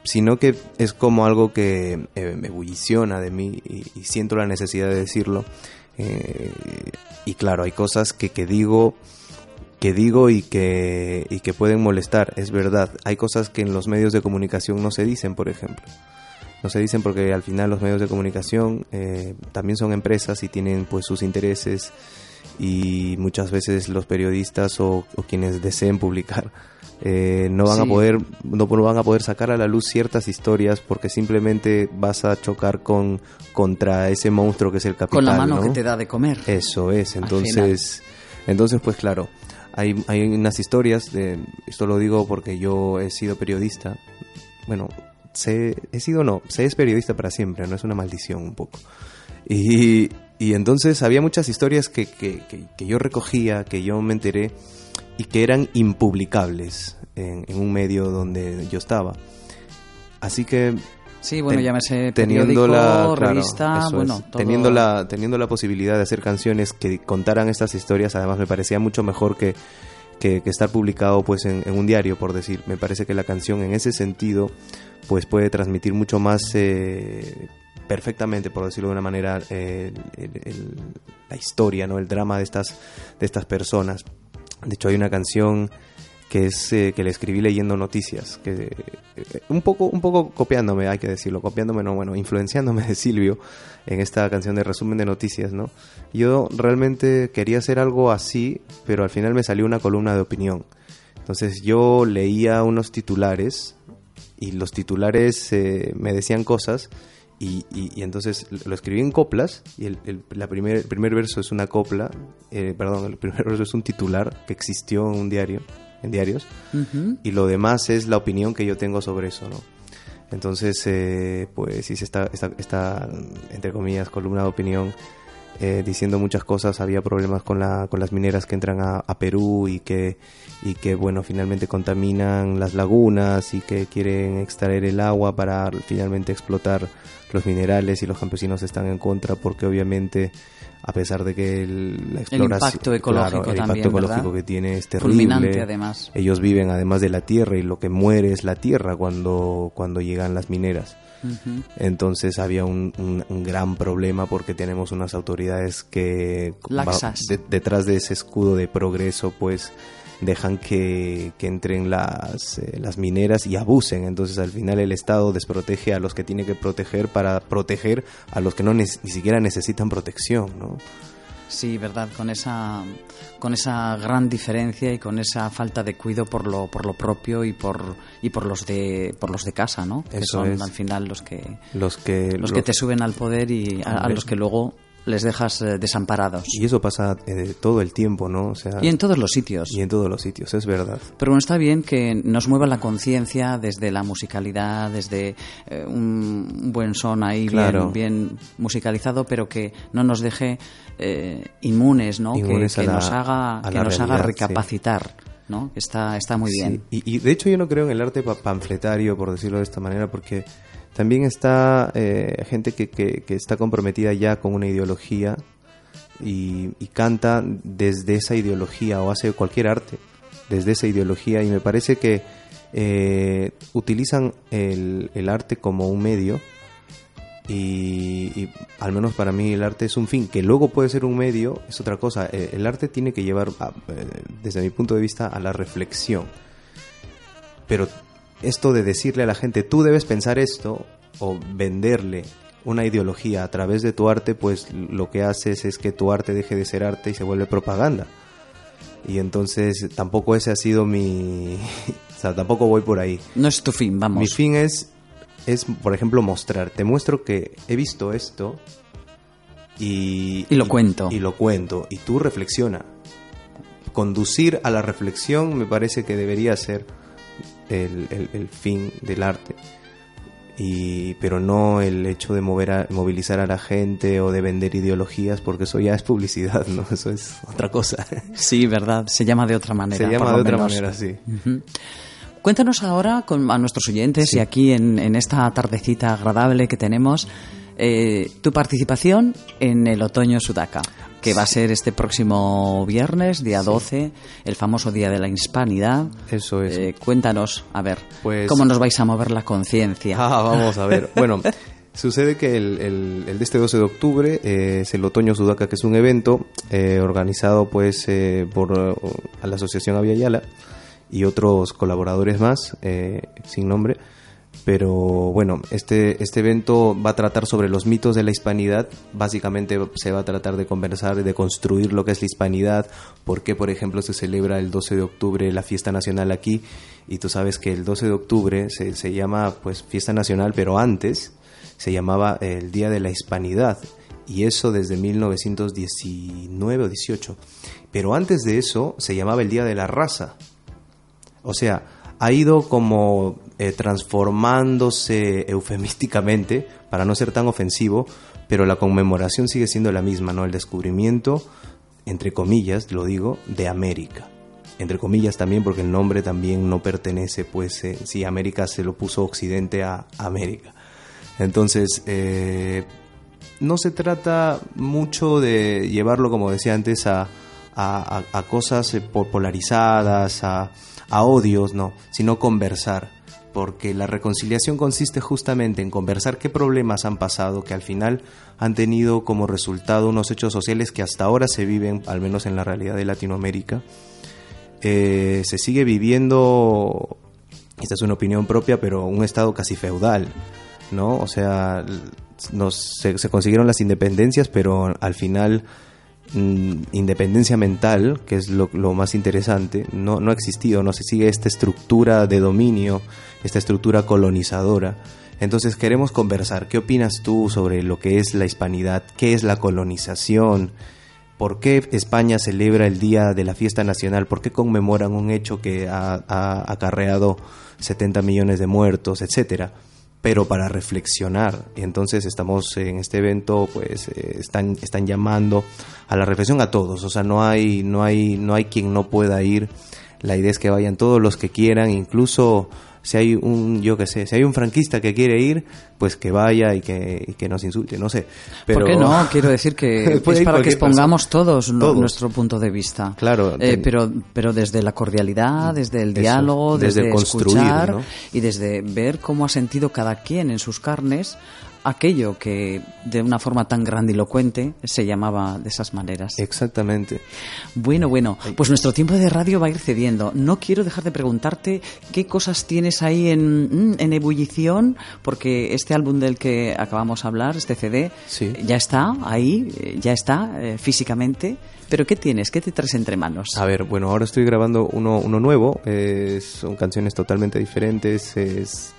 Sino que es como algo que eh, me bulliciona de mí y, y siento la necesidad de decirlo. Eh, y claro, hay cosas que, que digo que digo y que, y que pueden molestar, es verdad. Hay cosas que en los medios de comunicación no se dicen, por ejemplo. No se dicen porque al final los medios de comunicación eh, también son empresas y tienen pues sus intereses y muchas veces los periodistas o, o quienes deseen publicar eh, no van a Sí. poder no van a poder sacar a la luz ciertas historias porque simplemente vas a chocar con contra ese monstruo que es el capital Con la mano ¿no? que te da de comer. Eso es, entonces, entonces pues claro, hay, hay unas historias, de, esto lo digo porque yo he sido periodista, bueno, sé, he sido no, sé es periodista para siempre, no es una maldición un poco. Y, y entonces había muchas historias que, que, que- que yo recogía, que yo me enteré y que eran impublicables en, en un medio donde yo estaba. Así que Sí, bueno, Ten- llámese teniendo la claro, revista, es. bueno, todo- teniendo la teniendo la posibilidad de hacer canciones que contaran estas historias además me parecía mucho mejor que que, que estar publicado pues en, en un diario por decir me parece que la canción en ese sentido pues puede transmitir mucho más eh, perfectamente por decirlo de una manera eh, la historia no el drama de estas de estas personas. De hecho hay una canción que es eh, que le escribí leyendo noticias que eh, un poco un poco copiándome hay que decirlo copiándome no bueno influenciándome de Silvio en esta canción de resumen de noticias no yo realmente quería hacer algo así pero al final me salió una columna de opinión. Entonces yo leía unos titulares y los titulares me decían cosas y, y- y entonces lo escribí en coplas y el, el- la primer, el primer verso es una copla, eh, perdón, el primer verso es un titular que existió en un diario, en diarios, y lo demás es la opinión que yo tengo sobre eso, ¿no? Entonces, eh, pues hice esta, esta, esta, entre comillas, columna de opinión eh, diciendo muchas cosas. Había problemas con, la, con las mineras que entran a, a Perú y que, y que, bueno, finalmente contaminan las lagunas y que quieren extraer el agua para finalmente explotar los minerales y los campesinos están en contra porque obviamente a pesar de que el, la exploración impacto ecológico claro, el también, impacto ecológico ¿verdad? que tiene es terrible Fulminante, además. ellos viven además de la tierra y lo que muere es la tierra cuando, cuando llegan las mineras. Entonces había un, un- un gran problema porque tenemos unas autoridades que Laxas. de- detrás de ese escudo de progreso pues dejan que, que entren las, eh, las mineras y abusen. Entonces al final el Estado desprotege a los que tiene que proteger para proteger a los que no ni siquiera necesitan protección. ¿no? Sí, verdad, con esa con esa gran diferencia y con esa falta de cuidado por lo por lo propio y por y por los de por los de casa, ¿no? Que Eso son es. al final los que Los que, los que te suben al poder y a, los que luego les dejas eh, desamparados. Y eso pasa eh, todo el tiempo, ¿no? O sea, Y en todos los sitios. y en todos los sitios, es verdad. Pero bueno, está bien que nos mueva la conciencia desde la musicalidad, desde eh, un buen son ahí Claro. bien, bien musicalizado, pero que no nos deje eh, inmunes, ¿no? Que- Inmunes que, a la- nos haga, que nos haga realidad, recapacitar, ¿no? Está, está muy bien. Sí, Y, y de hecho yo no creo en el arte pa- panfletario, por decirlo de esta manera, porque También está eh, gente que, que, está comprometida ya con una ideología y, canta desde esa ideología o hace cualquier arte desde esa ideología y me parece que eh, utilizan el, arte como un medio y, al menos para mí el arte es un fin, que luego puede ser un medio, es otra cosa. Eh, el arte tiene que llevar, desde mi punto de vista, a la reflexión. Pero esto de decirle a la gente, tú debes pensar esto, o venderle una ideología a través de tu arte, pues lo que haces es que tu arte deje de ser arte y se vuelve propaganda. Y entonces tampoco ese ha sido mi... o sea, tampoco voy por ahí. No es tu fin, vamos. Mi fin es, es, por ejemplo, mostrar. Te muestro que he visto esto y... Y lo cuento. Y lo cuento. Y tú reflexiona. Conducir a la reflexión me parece que debería ser el, el- el fin del arte. Y, pero no el hecho de mover a- movilizar a la gente o de vender ideologías, porque eso ya es publicidad, ¿no? Eso es otra cosa. Sí, verdad, se llama de otra manera. Se llama de otra menos. manera, sí. Cuéntanos ahora con, a nuestros oyentes y aquí en, en esta tardecita agradable que tenemos eh, tu participación en el Otoño Sudaca, que va a ser este próximo viernes, día 12, el famoso Día de la Hispanidad. Eso es. Eh, cuéntanos, a ver, Pues- ¿cómo nos vais a mover la conciencia? Ah, vamos a ver. Bueno, sucede que el, el- el de este 12 de octubre eh, es el Otoño Sudaca, que es un evento eh, organizado pues eh, por eh, a la Asociación Avia Yala y otros colaboradores más, eh, sin nombre. Pero bueno, este, este evento va a tratar sobre los mitos de la hispanidad. Básicamente se va a tratar de conversar, de construir lo que es la hispanidad. Por qué, por ejemplo, se celebra el 12 de octubre la fiesta nacional aquí. Y tú sabes que el 12 de octubre se, se llama pues fiesta nacional, pero antes se llamaba el Día de la Hispanidad. Y eso desde 1919 o 18. Pero antes de eso se llamaba el Día de la Raza. O sea, ha ido como eh, transformándose eufemísticamente, para no ser tan ofensivo, pero la conmemoración sigue siendo la misma, ¿no? El descubrimiento, entre comillas, lo digo, de América. Entre comillas también porque el nombre también no pertenece, pues, eh, si América se lo puso Occidente a América. Entonces, eh, no se trata mucho de llevarlo, como decía antes, a, cosas po- polarizadas, a, a odios, no, sino conversar. Porque la reconciliación consiste justamente en conversar qué problemas han pasado, que al final han tenido como resultado unos hechos sociales que hasta ahora se viven, al menos en la realidad de Latinoamérica. Eh, se sigue viviendo, esta es una opinión propia, pero un estado casi feudal, ¿no? O sea, se, consiguieron las independencias, pero al final independencia mental, que es lo, más interesante, no, no ha existido, no se sigue esta estructura de dominio, esta estructura colonizadora. Entonces queremos conversar, ¿qué opinas tú sobre lo que es la hispanidad? ¿Qué es la colonización? ¿Por qué España celebra el Día de la Fiesta Nacional? ¿Por qué conmemoran un hecho que ha acarreado 70 millones de muertos, etcétera? Pero para reflexionar. Y entonces estamos en este evento, pues eh, están, están llamando a la reflexión a todos. O sea, no hay, no hay, no hay quien no pueda ir. La idea es que vayan todos los que quieran, incluso si hay un, yo qué sé, si hay un franquista que quiere ir, pues que vaya y que, y que nos insulte, no sé. Pero, ¿Por qué no? Quiero decir que es para que expongamos todos, nu- Todos. nuestro punto de vista. Claro, Eh, ten- pero, pero desde la cordialidad, desde el Eso, diálogo, desde desde, construir, escuchar ¿no? y desde ver cómo ha sentido cada quien en sus carnes aquello que de una forma tan grandilocuente se llamaba de esas maneras. Exactamente. Bueno, bueno, pues nuestro tiempo de radio va a ir cediendo. No quiero dejar de preguntarte qué cosas tienes ahí en, mm, en ebullición, porque este álbum del que acabamos de hablar, este CD, Sí. ya está ahí, eh, ya está eh, físicamente. Pero ¿qué tienes? ¿Qué te traes entre manos? A ver, bueno, ahora estoy grabando uno, uno nuevo, eh, son canciones totalmente diferentes, es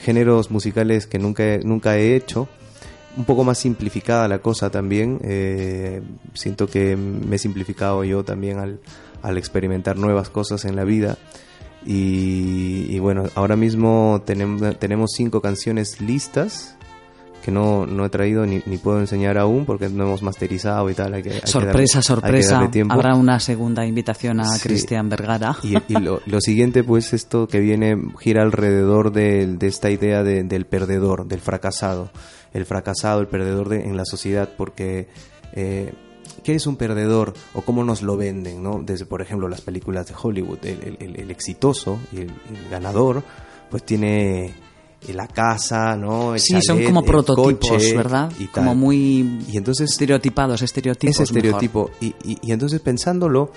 géneros musicales que nunca, he- nunca he hecho, un poco más simplificada la cosa también, eh, siento que me he simplificado yo también al, al experimentar nuevas cosas en la vida. Y, y bueno, ahora mismo tenemos, tenemos cinco canciones listas que no, no he traído ni, ni puedo enseñar aún porque no hemos masterizado y tal. Hay que, hay que sorpresa, darle- hay que sorpresa. Habrá una segunda invitación a Sí. Cristian Vergara. Y, y lo, lo siguiente, pues, esto que viene gira alrededor de, de esta idea de- del perdedor, del fracasado. El fracasado, el perdedor de- en la sociedad, porque eh, ¿qué es un perdedor o cómo nos lo venden? ¿no? Desde, por ejemplo, las películas de Hollywood. El, el- el- el exitoso y el, el ganador, pues tiene la casa, ¿no? El Sí, son como prototipos, coche ¿verdad? y tal. Como muy Y entonces estereotipados, estereotipos. ese estereotipo. Y, y- y entonces pensándolo,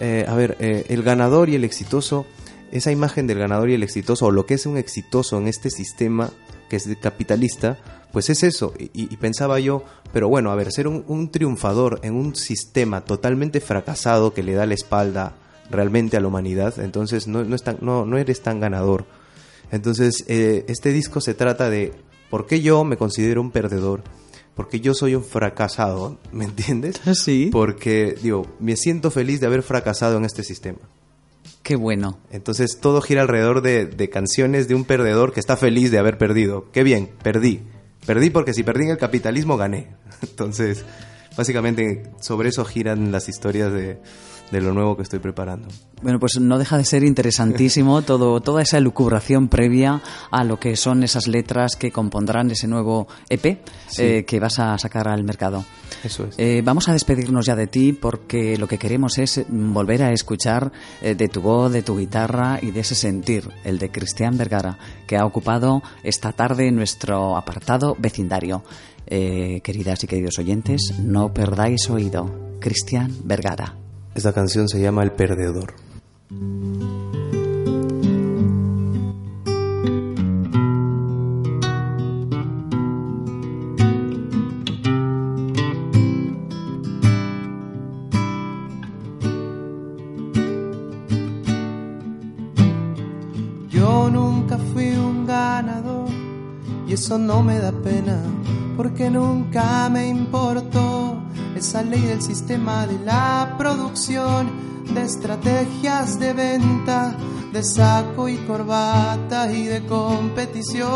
eh, a ver, eh, el ganador y el exitoso, esa imagen del ganador y el exitoso, o lo que es un exitoso en este sistema que es capitalista, pues es eso. Y, y pensaba yo, pero bueno, a ver, ser un, un triunfador en un sistema totalmente fracasado que le da la espalda realmente a la humanidad, entonces no, no, es tan- no, no eres tan ganador. Entonces, eh, este disco se trata de por qué yo me considero un perdedor, porque yo soy un fracasado, ¿me entiendes? Sí. Porque, digo, me siento feliz de haber fracasado en este sistema. Qué bueno. Entonces todo gira alrededor de, de canciones de un perdedor que está feliz de haber perdido. Qué bien, perdí. Perdí porque si perdí en el capitalismo gané. Entonces, básicamente sobre eso giran las historias de, de lo nuevo que estoy preparando. Bueno, pues no deja de ser interesantísimo todo, toda esa elucubración previa a lo que son esas letras que compondrán ese nuevo EP Sí. eh, que vas a sacar al mercado. Eso es. Eh, vamos a despedirnos ya de ti porque lo que queremos es mm, volver a escuchar eh, de tu voz, de tu guitarra y de ese sentir, el de Cristian Vergara, que ha ocupado esta tarde nuestro apartado vecindario. Eh, queridas y queridos oyentes, no perdáis oído. Cristian Vergara. Esta canción se llama El Perdedor. Yo nunca fui un ganador y eso no me da pena porque nunca me importó esa ley del sistema de la producción, de estrategias de venta, de saco y corbata y de competición.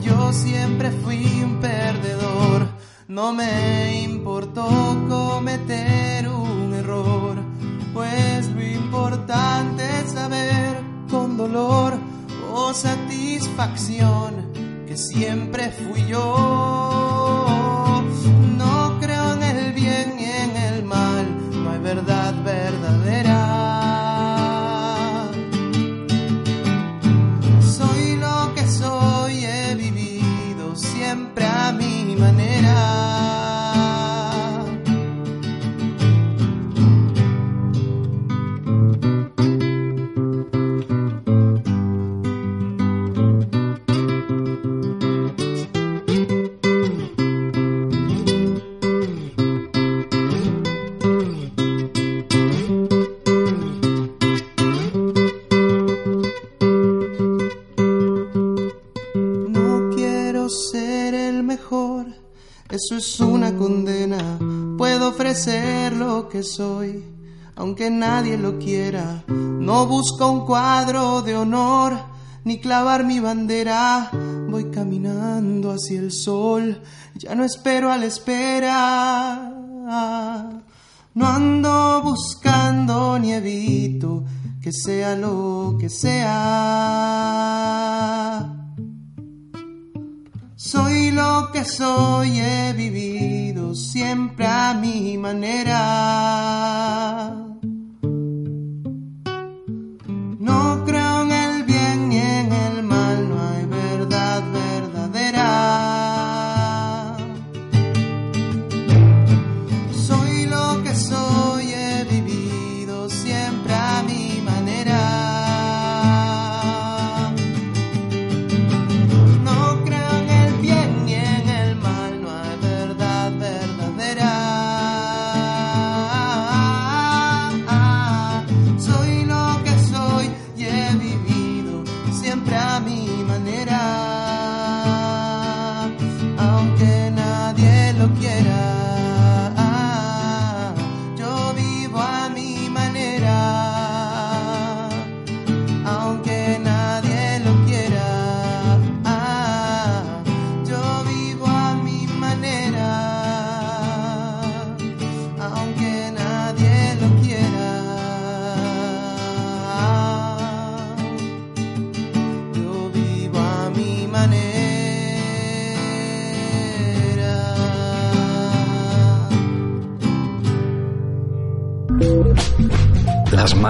Yo siempre fui un perdedor, no me importó cometer un error, pues lo importante es saber con dolor o satisfacción que siempre fui yo. Que soy, aunque nadie lo quiera. No busco un cuadro de honor, ni clavar mi bandera. Voy caminando hacia el sol, ya no espero a la espera. No ando buscando ni evito que sea lo que sea. Soy lo que soy, he vivido siempre a mi manera. No creo en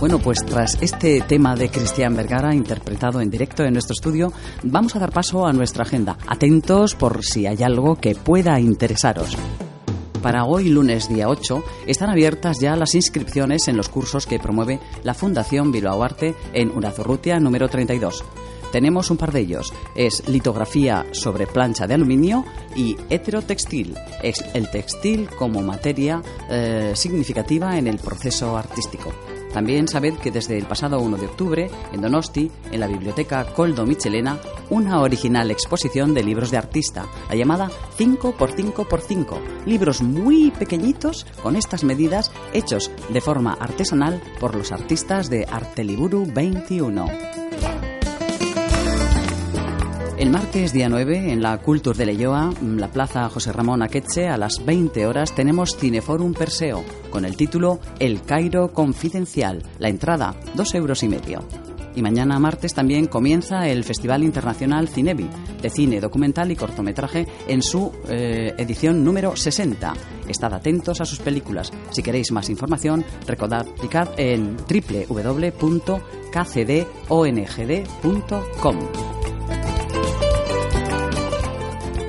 Bueno, pues tras este tema de Cristian Vergara interpretado en directo en nuestro estudio, vamos a dar paso a nuestra agenda. Atentos por si hay algo que pueda interesaros. Para hoy, lunes día 8, están abiertas ya las inscripciones en los cursos que promueve la Fundación Bilbao Arte en Unazurrutia número 32. Tenemos un par de ellos. Es litografía sobre plancha de aluminio y heterotextil. Es el textil como materia eh, significativa en el proceso artístico. También sabed que desde el pasado 1 de octubre, en Donosti, en la biblioteca Coldo Michelena, una original exposición de libros de artista, la llamada 5x5x5. Libros muy pequeñitos con estas medidas hechos de forma artesanal por los artistas de Arteliburu 21. El martes día 9, en la Cultur de Leyoa, la Plaza José Ramón Aqueche, a las 20 horas tenemos Cineforum Perseo, con el título El Cairo Confidencial. La entrada, dos euros y medio. Y mañana martes también comienza el Festival Internacional Cinebi, de cine, documental y cortometraje, en su eh, edición número 60. Estad atentos a sus películas. Si queréis más información, recordad clicar en www.kcdongd.com.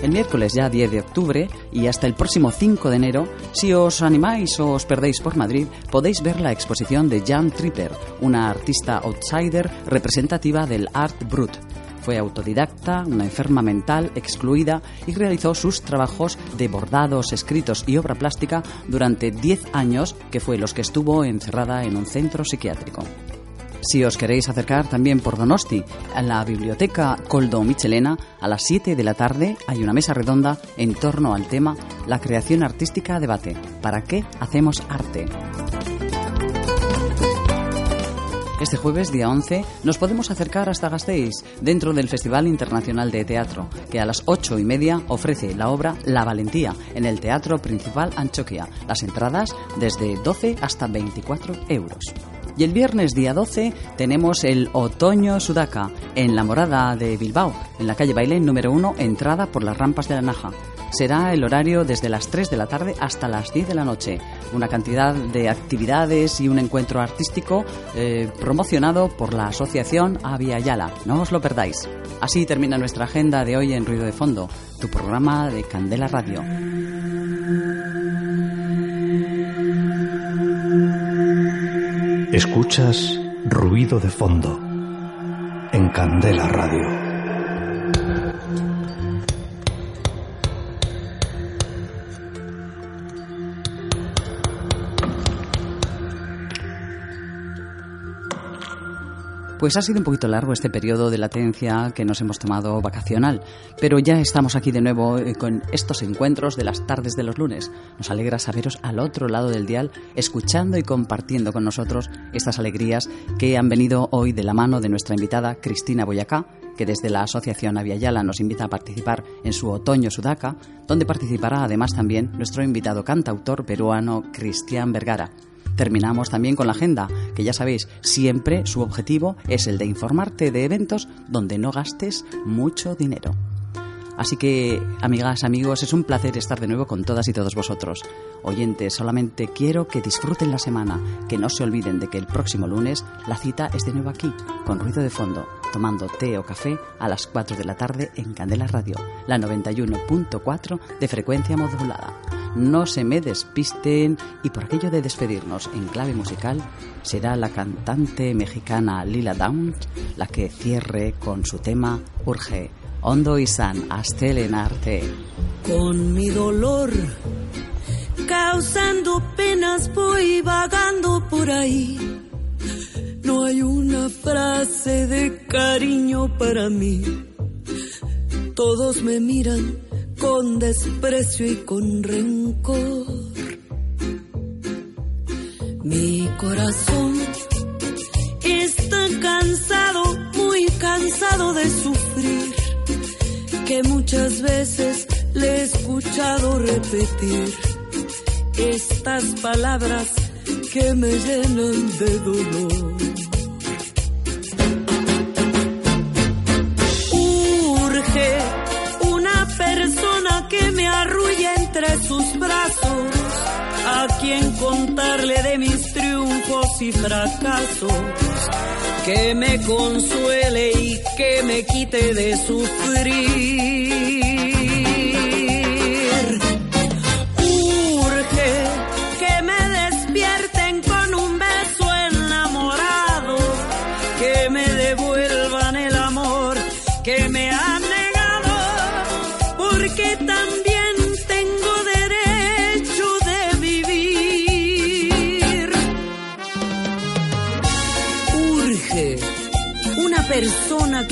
El miércoles ya 10 de octubre y hasta el próximo 5 de enero, si os animáis o os perdéis por Madrid, podéis ver la exposición de Jan Tripper, una artista outsider representativa del Art Brut. Fue autodidacta, una enferma mental, excluida y realizó sus trabajos de bordados, escritos y obra plástica durante 10 años, que fue los que estuvo encerrada en un centro psiquiátrico. Si os queréis acercar también por Donosti, a la biblioteca Coldo Michelena, a las 7 de la tarde hay una mesa redonda en torno al tema La creación artística debate. ¿Para qué hacemos arte? Este jueves, día 11, nos podemos acercar hasta Gasteiz, dentro del Festival Internacional de Teatro, que a las ocho y media ofrece la obra La Valentía en el Teatro Principal Anchoquia. Las entradas desde 12 hasta 24 euros. Y el viernes día 12 tenemos el Otoño Sudaca en la Morada de Bilbao, en la calle Bailén número 1, entrada por las rampas de la Naja. Será el horario desde las 3 de la tarde hasta las 10 de la noche. Una cantidad de actividades y un encuentro artístico eh, promocionado por la Asociación Avia Yala. No os lo perdáis. Así termina nuestra agenda de hoy en Ruido de Fondo, tu programa de Candela Radio. Escuchas ruido de fondo en Candela Radio. Pues ha sido un poquito largo este periodo de latencia que nos hemos tomado vacacional, pero ya estamos aquí de nuevo eh, con estos encuentros de las tardes de los lunes. Nos alegra saberos al otro lado del dial, escuchando y compartiendo con nosotros estas alegrías que han venido hoy de la mano de nuestra invitada Cristina Boyacá, que desde la Asociación Aviala nos invita a participar en su Otoño Sudaca, donde participará además también nuestro invitado cantautor peruano Cristian Vergara. Terminamos también con la agenda, que ya sabéis, siempre su objetivo es el de informarte de eventos donde no gastes mucho dinero. Así que, amigas, amigos, es un placer estar de nuevo con todas y todos vosotros. Oyentes, solamente quiero que disfruten la semana, que no se olviden de que el próximo lunes la cita es de nuevo aquí, con ruido de fondo, tomando té o café a las 4 de la tarde en Candela Radio, la 91.4 de frecuencia modulada. No se me despisten y por aquello de despedirnos en clave musical, será la cantante mexicana Lila Downs la que cierre con su tema Urge. Hondo y San, arte. Con mi dolor, causando penas, voy vagando por ahí. No hay una frase de cariño para mí. Todos me miran con desprecio y con rencor. Mi corazón está cansado de sufrir, que muchas veces le he escuchado repetir estas palabras que me llenan de dolor. Urge una persona que me arrulle entre sus brazos, a quien contarle de mis triunfos y fracasos, que me consuele y que me quite de sufrir.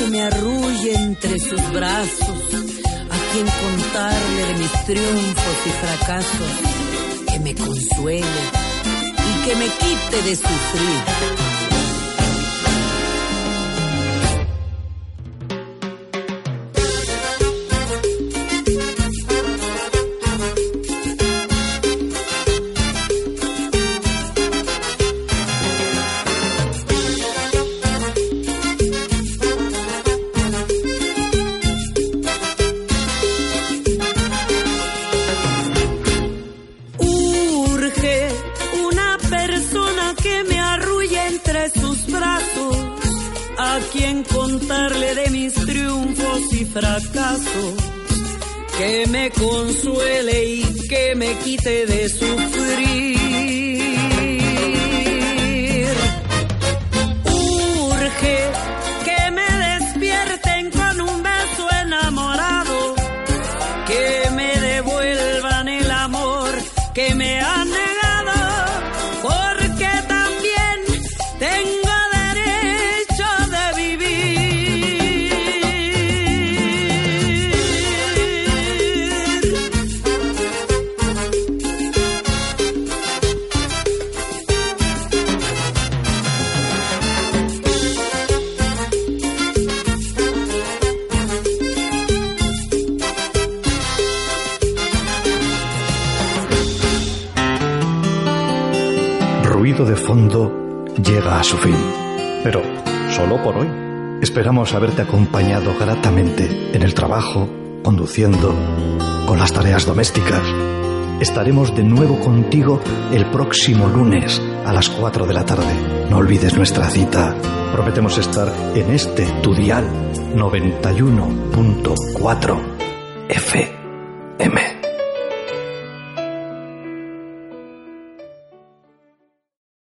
Me arrulle entre sus brazos, a quien contarle de mis triunfos y fracasos, que me consuele y que me quite de sufrir. Con las tareas domésticas. Estaremos de nuevo contigo el próximo lunes a las 4 de la tarde. No olvides nuestra cita. Prometemos estar en este tu dial 91.4 FM.